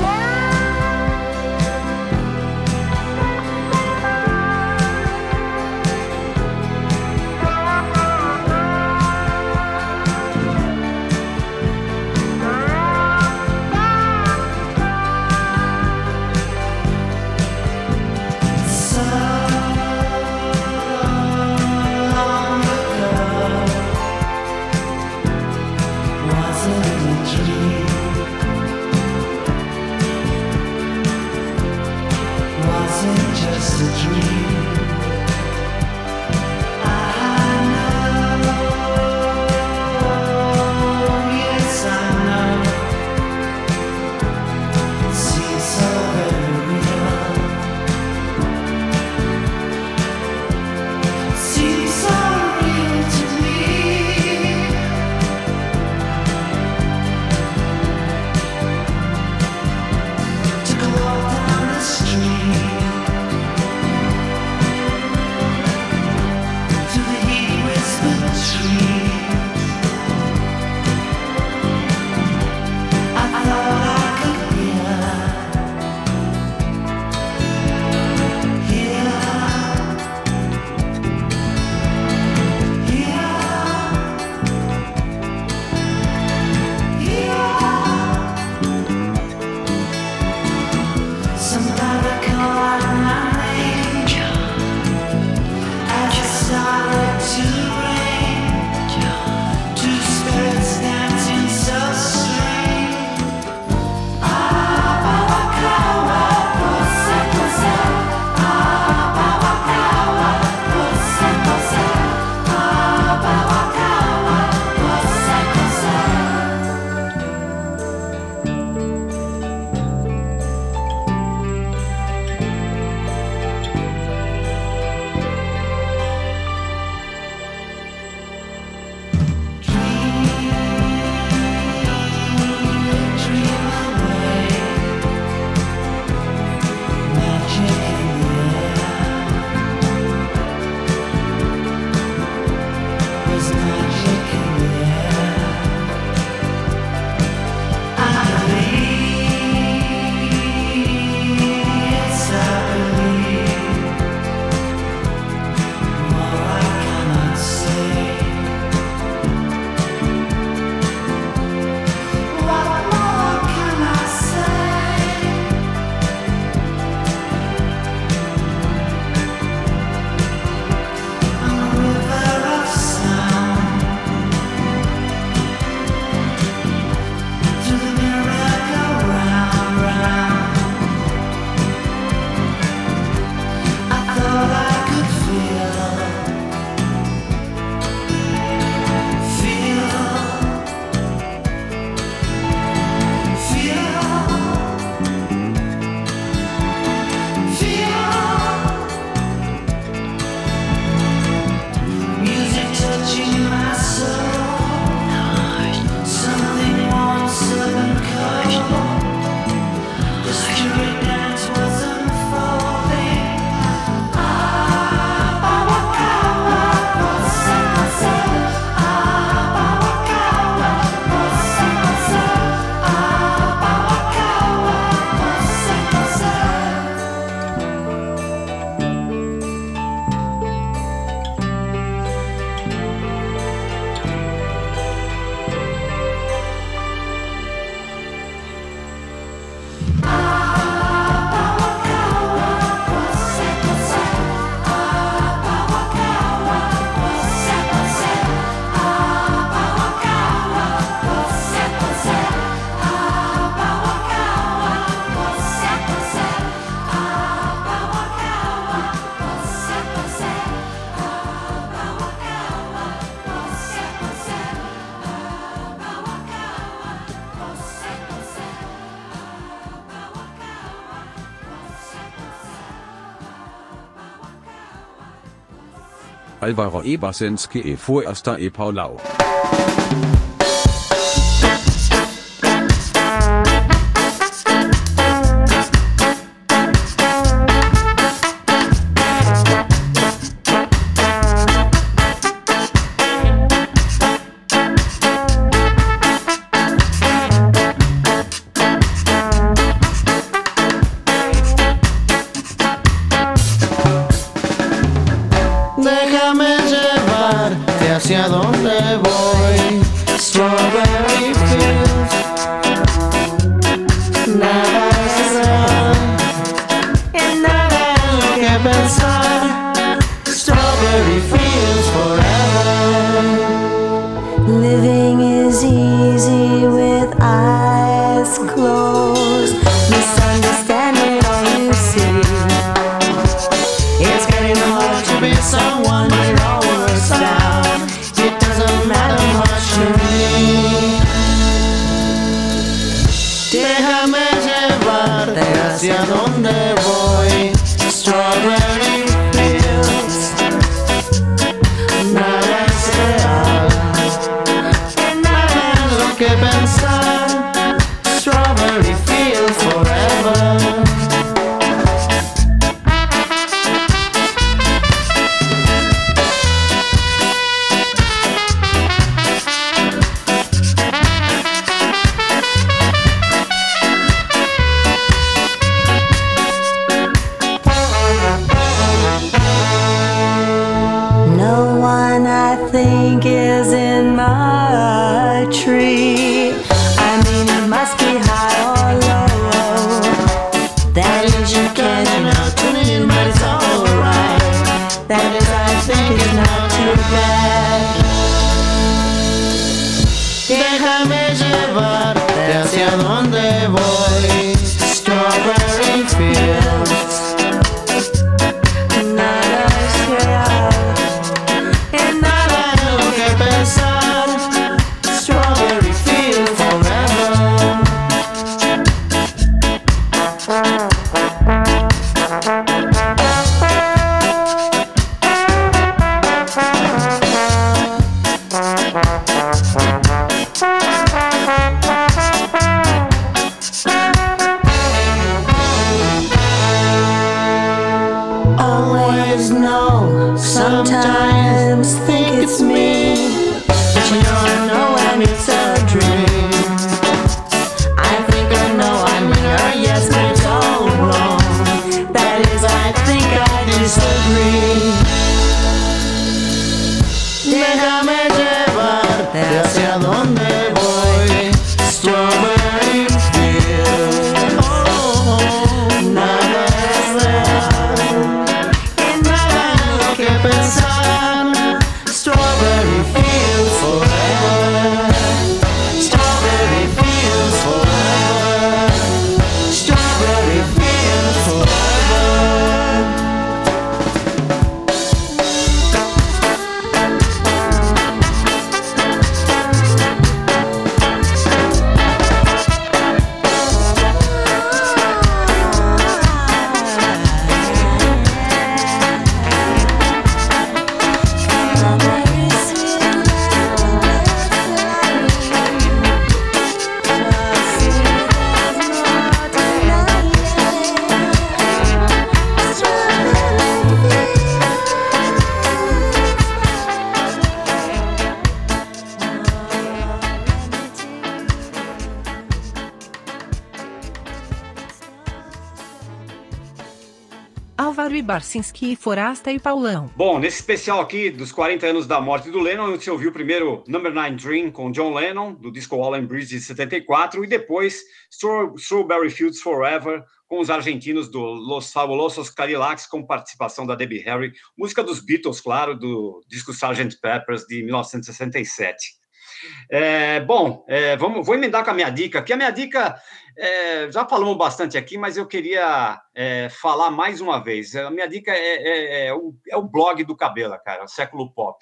Alvaro Basinski e Fuersta e Paulão. Ibarcinski, Forasta e Paulão. Bom, nesse especial aqui dos 40 anos da morte do Lennon, você ouviu primeiro Number 9 Dream com John Lennon, do disco All Bridge de 74, e depois Straw- Strawberry Fields Forever, com os argentinos do Los Fabulosos Cadillacs, com participação da Debbie Harry, música dos Beatles, claro, do disco Sgt. Peppers de 1967. É, bom, é, vamos, vou emendar com a minha dica, que a minha dica, é, já falamos bastante aqui, mas eu queria é, falar mais uma vez. A minha dica é, é- é o, é o blog do Cabela, cara, o Século Pop.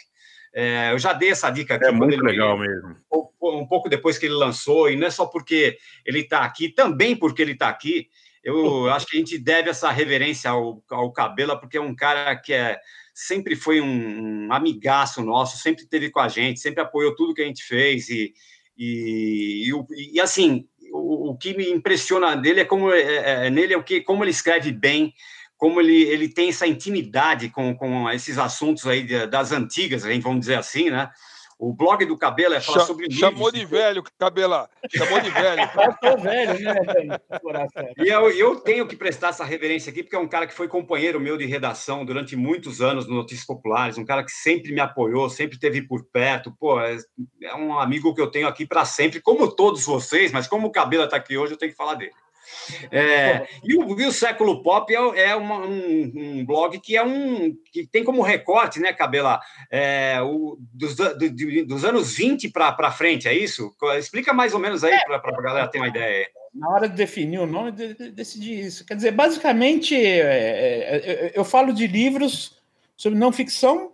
Eu já dei essa dica aqui. É muito ele- legal mesmo. um pouco depois que ele lançou, e não é só porque ele está aqui, também porque ele está aqui, eu acho que a gente deve essa reverência ao, ao Cabela, porque é um cara que é, sempre foi um, amigaço nosso, sempre esteve com a gente, sempre apoiou tudo que a gente fez. E, e, e, e, assim, o, o que me impressiona dele é como é, é, nele é o que como ele escreve bem, como ele, ele tem essa intimidade com, com esses assuntos aí das antigas, vamos dizer assim, né? O blog do Cabelo é falar Cha- sobre chamou livros. de velho, Cabela. Chamou de velho. Eu sou velho, né? E eu, eu tenho que prestar essa reverência aqui, porque é um cara que foi companheiro meu de redação durante muitos anos no Notícias Populares, um cara que sempre me apoiou, sempre esteve por perto. Pô, é, é um amigo que eu tenho aqui para sempre, como todos vocês, mas como o Cabelo está aqui hoje, eu tenho que falar dele. É, e, o, e o Século Pop é, é uma- um, um blog que é um que tem como recorte, né, Cabela, é, o, dos, do- de- dos anos 20 para frente, é isso? Explica mais ou menos aí para a galera ter uma ideia. Na hora de definir o nome, de- de- decidi isso. Quer dizer, basicamente, é, é, é, eu falo de livros sobre não ficção,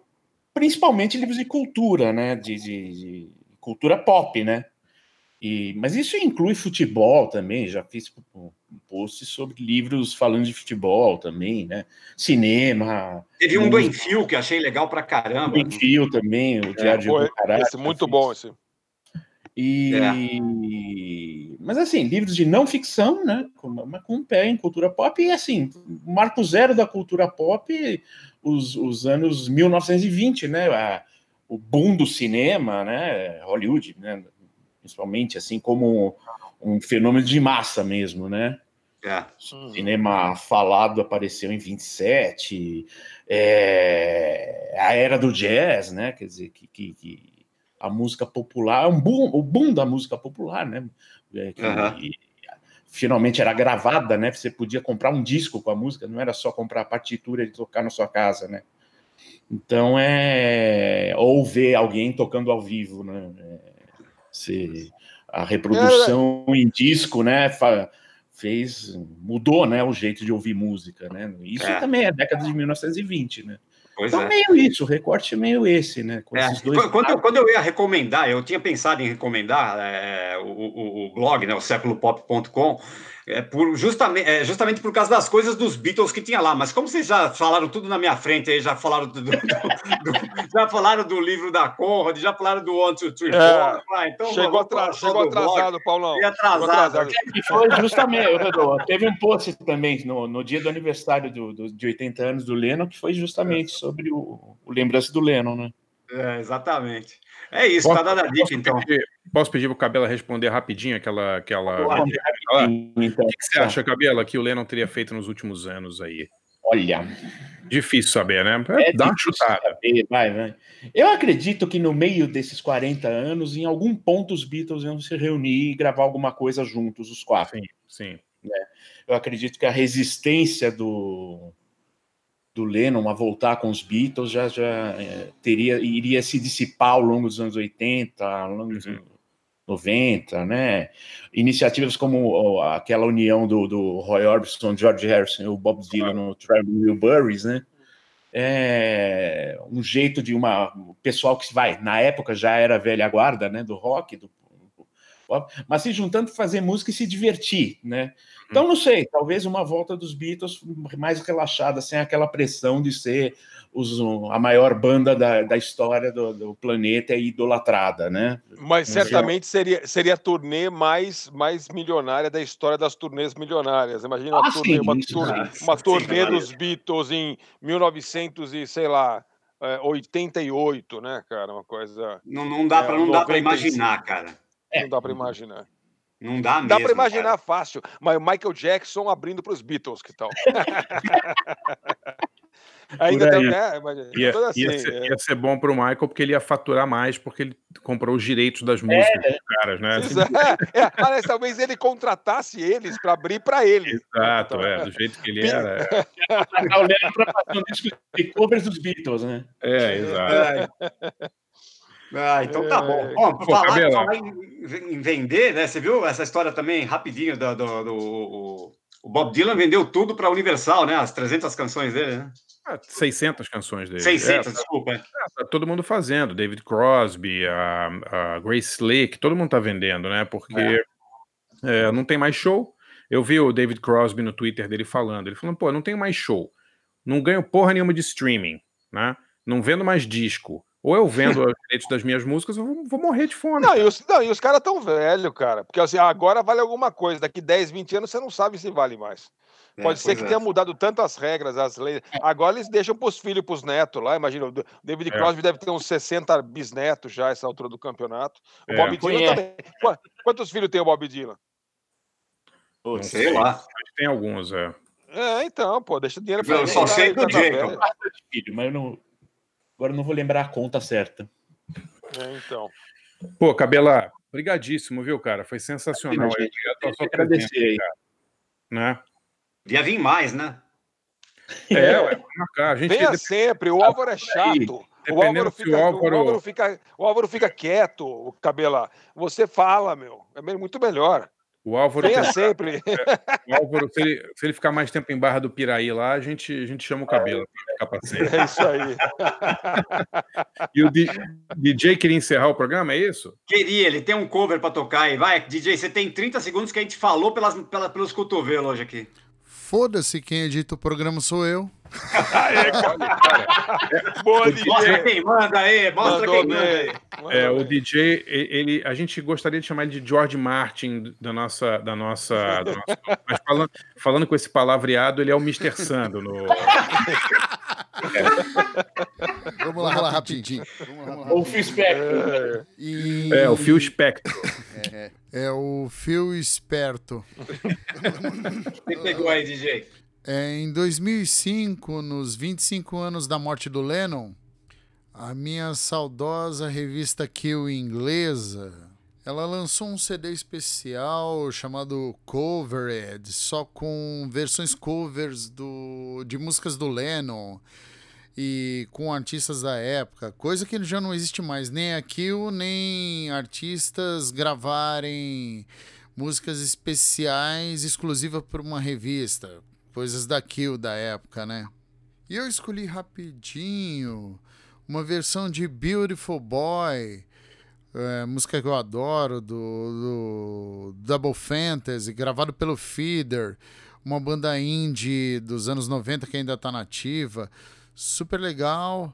principalmente livros de cultura, né? De cultura pop, né? E, mas isso inclui futebol também. Já fiz um post sobre livros falando de futebol também, né? Cinema. Teve um do música, Enfio que achei legal pra caramba. Enfio também, o Diário de Pô, Hugo Caralho. esse é muito bom esse. E... Mas assim, livros de não ficção, né? Com, mas com um pé em cultura pop, e assim, marco zero da cultura pop, os, os anos 1920, né? A- o boom do cinema, né? Hollywood, né? Principalmente, assim, como um fenômeno de massa mesmo, né? É. O cinema falado apareceu em 27, é, a era do jazz, né? Quer dizer, que, que- que a música popular, um boom, o boom da música popular, né? É, que Aham. finalmente era gravada, né? Você podia comprar um disco com a música, não era só comprar a partitura e tocar na sua casa, né? Então é ou ver alguém tocando ao vivo, né? É, se- a reprodução em disco, né? fez mudou, né? O jeito de ouvir música, né? Isso É. também é década de 1920, né? Pois então é. meio isso, o recorte é meio esse, né? É, dois quando, quando eu, quando eu ia recomendar, eu tinha pensado em recomendar é, o, o- o blog, né, o séculopop.com, é, por, justamente, é, justamente por causa das coisas dos Beatles que tinha lá. Mas como vocês já falaram tudo na minha frente, aí, já falaram do, do- do- já falaram do livro da Conrad, já falaram do One, Two, Three, Four, É, ah, então chegou, chegou blog. atrasado, Paulão. E Chegou atrasado. E foi justamente, teve um post também no, no dia do aniversário do, do- de 80 anos do Lennon, que foi justamente sobre o, o lembrança do Lennon, né? É, exatamente. É isso, tá dada a dica, então. pedir, posso pedir pro Cabela responder rapidinho aquela. aquela... Aquela- Então, O que, que você acha, Cabela, que o Lennon teria feito nos últimos anos aí? Olha, Difícil saber, né? É Dá uma chutada. saber, vai, vai. Eu acredito que no meio desses 40 anos, em algum ponto, os Beatles iam se reunir e gravar alguma coisa juntos, os quatro. Sim, sim. né? Eu acredito que a resistência do, do Lennon a voltar com os Beatles já, já é, teria, iria se dissipar ao longo dos anos 80, ao longo dos anos 90, né? Iniciativas como aquela união do, do Roy Orbison, George Harrison e o Bob Dylan, o Traveling Wilburys, né? É um jeito de uma o pessoal que vai na época já era velha guarda, né? Do rock, do mas se juntando para fazer música e se divertir, né? Então não sei, talvez uma volta dos Beatles mais relaxada, sem aquela pressão de ser os, a maior banda da, da história do, do planeta e idolatrada, né? Mas certamente seria, seria a turnê mais, mais milionária da história das turnês milionárias. Imagina uma Ah, turnê, sim, uma, isso, tur- ah, uma sim, turnê dos Beatles em 1900 e, sei lá, é, 88, né, cara? Uma coisa... Não, não dá É, para não dá para 95. imaginar, cara. Não dá para imaginar. Não dá mesmo. Dá para imaginar cara. fácil, mas o Michael Jackson abrindo para os Beatles, que tal? Ainda tem, né? Mas, Ia, assim, ia, ser, é. ia ser bom pro Michael porque ele ia faturar mais porque ele comprou os direitos das músicas dos caras, né? Isso, é, é, aliás, talvez ele contratasse eles para abrir para ele. Exato, é, do jeito que ele era. é. Contratar o para fazer um disco de covers dos Beatles, né? É, exato. Ah, então tá bom. É. Bom, Pô, falar, falar em, em vender, né? Você viu essa história também rapidinho do, do, do- o, Bob Dylan vendeu tudo para a Universal, né? As 300 canções dele, né? Ah, 600 canções dele. 600, É, desculpa. é. tá todo mundo fazendo. David Crosby, a, a Grace Slick, todo mundo tá vendendo, né? Porque é, não tem mais show. Eu vi o David Crosby no Twitter dele falando. Ele falando, pô, não tenho mais show. Não ganho porra nenhuma de streaming, né? Não vendo mais disco. Ou eu vendo os direitos das minhas músicas, eu vou, vou morrer de fome. Não, e os, não, e os caras tão velhos, cara. Porque assim, agora vale alguma coisa. Daqui 10, 20 anos você não sabe se vale mais. É, Pode ser que é. tenha mudado tanto as regras, as leis. Agora eles deixam pros filhos, pros netos lá. Imagina, o David É. Crosby deve ter uns 60 bisnetos já essa altura do campeonato. O É. Bob Dylan Conhece. também. Qua- Quantos filhos tem o Bob Dylan? Não Putz, Sei lá. Acho que tem alguns, é. É, então, pô, deixa dinheiro Eu ele, só lá, sei do tá Jacob. velho. filho, mas eu não. Agora eu não vou lembrar a conta certa. É, então. Pô, Cabela, brigadíssimo, viu, cara? Foi sensacional. Gente, Obrigado pela sua agradecer aí. cara. Né? Devia vir mais, né? É, ué, marcar. A gente Venha sempre, o Álvaro é chato. O Álvaro, se o fica, o, Álvaro- Álvaro fica, o Álvaro fica quieto, o Cabela. Você fala, meu. É muito melhor. O Álvaro, Venha tem- sempre. o Álvaro se, ele, se ele ficar mais tempo em Barra do Piraí lá, a gente, a gente chama o cabelo pra ficar pra sempre. É isso aí. E o DJ queria encerrar o programa, é isso? Queria, ele tem um cover pra tocar aí. Vai, DJ, você tem 30 segundos que a gente falou pelas, pela- pelos cotovelos hoje aqui. Foda-se, quem edita o programa sou eu. Boa, Mostra DJ. quem manda aí, mostra Mandou quem manda aí. É, o. DJ, ele, a gente gostaria de chamar ele de George Martin da nossa, da nossa, do nosso- mas falando, falando com esse palavreado, ele é o Mr. Sando no, Vamos lá, lá rapidinho. Vamos lá, Ou o Phil Spector. É, E- é o Phil Spector. É o fio esperto. Quem pegou aí, DJ? É, em 2005, nos 25 anos da morte do Lennon, a minha saudosa revista Kill inglesa, ela lançou um CD especial chamado Covered, só com versões covers do, de músicas do Lennon e com artistas da época, coisa que já não existe mais, nem a Kill, nem artistas gravarem músicas especiais exclusivas para uma revista, coisas da Kill da época, né? E eu escolhi rapidinho uma versão de Beautiful Boy, é, música que eu adoro, do, do Double Fantasy, gravado pelo Feeder, uma banda indie dos anos 90 que ainda tá nativa. Super legal.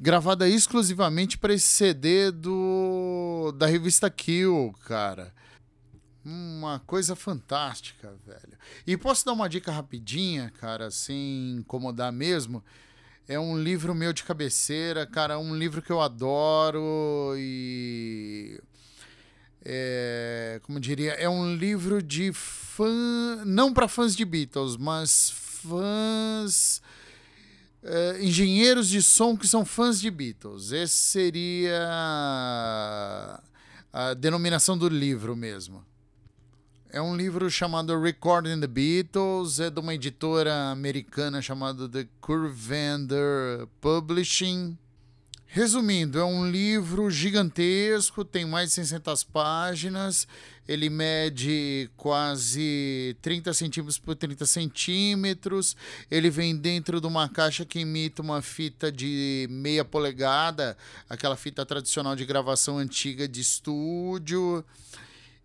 Gravada exclusivamente para esse CD do, da revista Kill, cara. Uma coisa fantástica, velho. E posso dar uma dica rapidinha, cara, sem incomodar mesmo? É um livro meu de cabeceira, cara, um livro que eu adoro e. É, como diria, é um livro de fã. Não para fãs de Beatles, mas fãs. é, engenheiros de som que são fãs de Beatles. Esse seria a denominação do livro mesmo. É um livro chamado Recording the Beatles, é de uma editora americana chamada The Curvender Publishing. Resumindo, é um livro gigantesco, tem mais de 600 páginas, ele mede quase 30 centímetros por 30 centímetros, ele vem dentro de uma caixa que imita uma fita de meia polegada, aquela fita tradicional de gravação antiga de estúdio.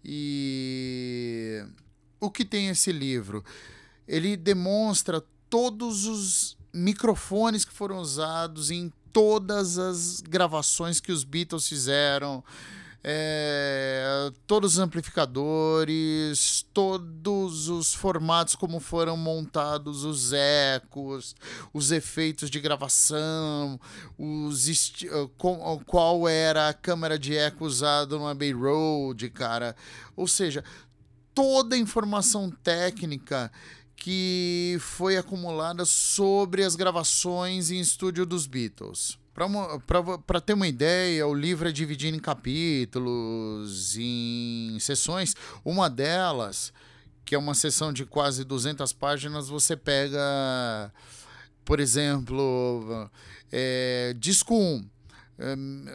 E o que tem esse livro? Ele demonstra todos os microfones que foram usados em todas as gravações que os Beatles fizeram, é, todos os amplificadores, todos os formatos como foram montados os ecos, os efeitos de gravação, os uh, com- qual era a câmera de eco usada no Abbey Road, cara. Ou seja, toda a informação técnica que foi acumulada sobre as gravações em estúdio dos Beatles. Para ter uma ideia, o livro é dividido em capítulos, em sessões. Uma delas, que é uma sessão de quase 200 páginas, você pega, por exemplo, é, disco 1, um,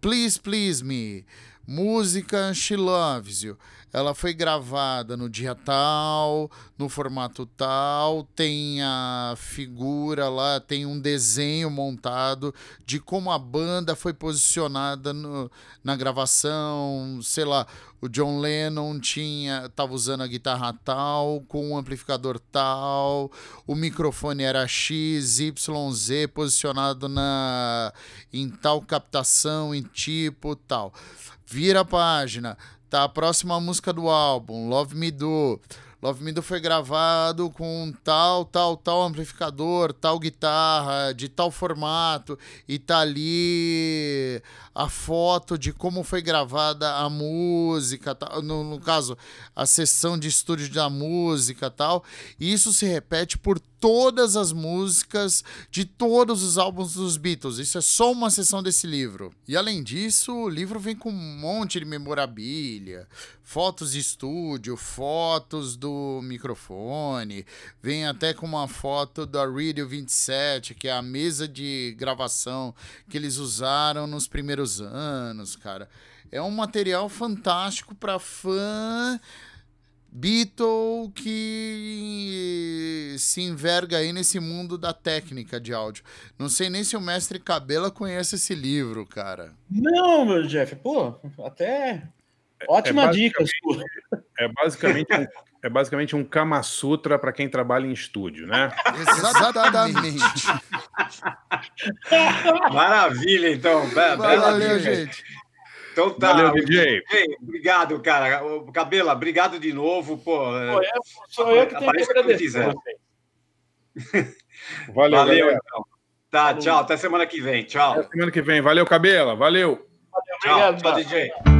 Please Please Me, Música She Loves You. Ela foi gravada no dia tal, no formato tal, tem a figura lá, tem um desenho montado de como a banda foi posicionada no- na gravação, sei lá, o John Lennon tinha tava usando a guitarra tal, com um amplificador tal, o microfone era X, Y, Z, posicionado na em tal captação, em tipo tal. Vira a página, tá a próxima música do álbum, Love Me Do. Love Me Do foi gravado com tal, tal, tal amplificador, tal guitarra, de tal formato, e tá ali a foto de como foi gravada a música, no, no caso, a sessão de estúdio da música tal. E isso se repete por todas as músicas de todos os álbuns dos Beatles. Isso é só uma seção desse livro. E além disso, o livro vem com um monte de memorabilia, fotos de estúdio, fotos do microfone, vem até com uma foto da Radio 27, que é a mesa de gravação que eles usaram nos primeiros anos, cara. É um material fantástico para fã Beatle que se enverga aí nesse mundo da técnica de áudio. Não sei nem se o mestre Cabela conhece esse livro, cara. Não, meu Jeff, pô, até ótima é dica sua. basicamente- É basicamente um, é basicamente um Kama Sutra para quem trabalha em estúdio, né? Exatamente. Maravilha, então. Be- bela Valeu, gente. Então tá. Valeu, DJ. Ei, obrigado, cara. Cabela, obrigado de novo. Pô, Pô, é, sou eu que tenho que agradecer. Valeu, Valeu, então. Tá, tchau. Até semana que vem. Tchau. Até semana que vem. Valeu, Cabela. Valeu. Tchau, Obrigado, tchau. DJ.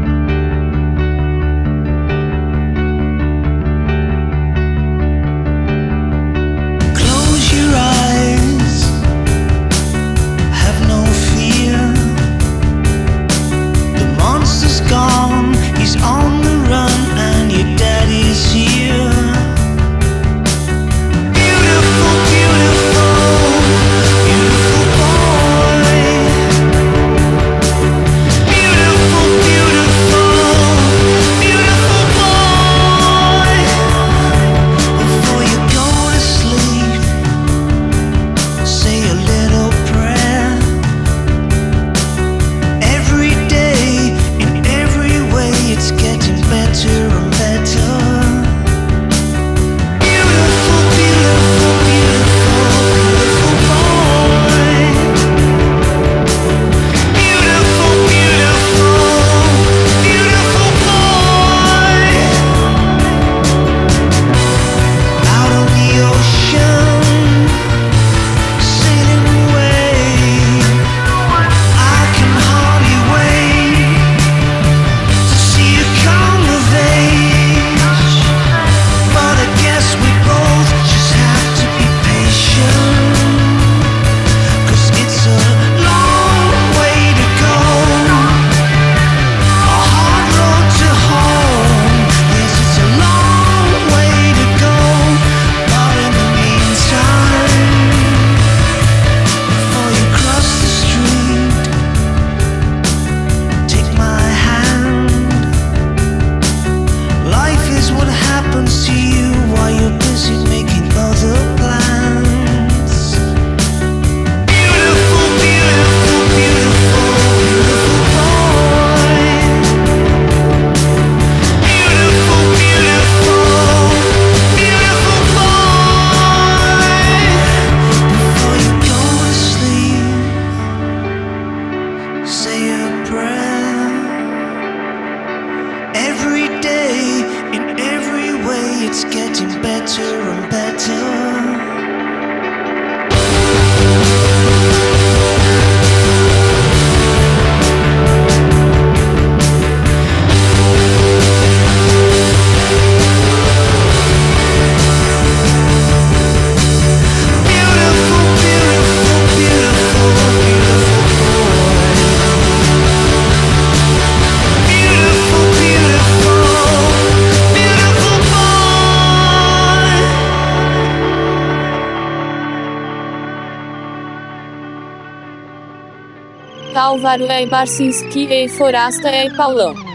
Álvaro é Barcinski e Forasta é Paulão.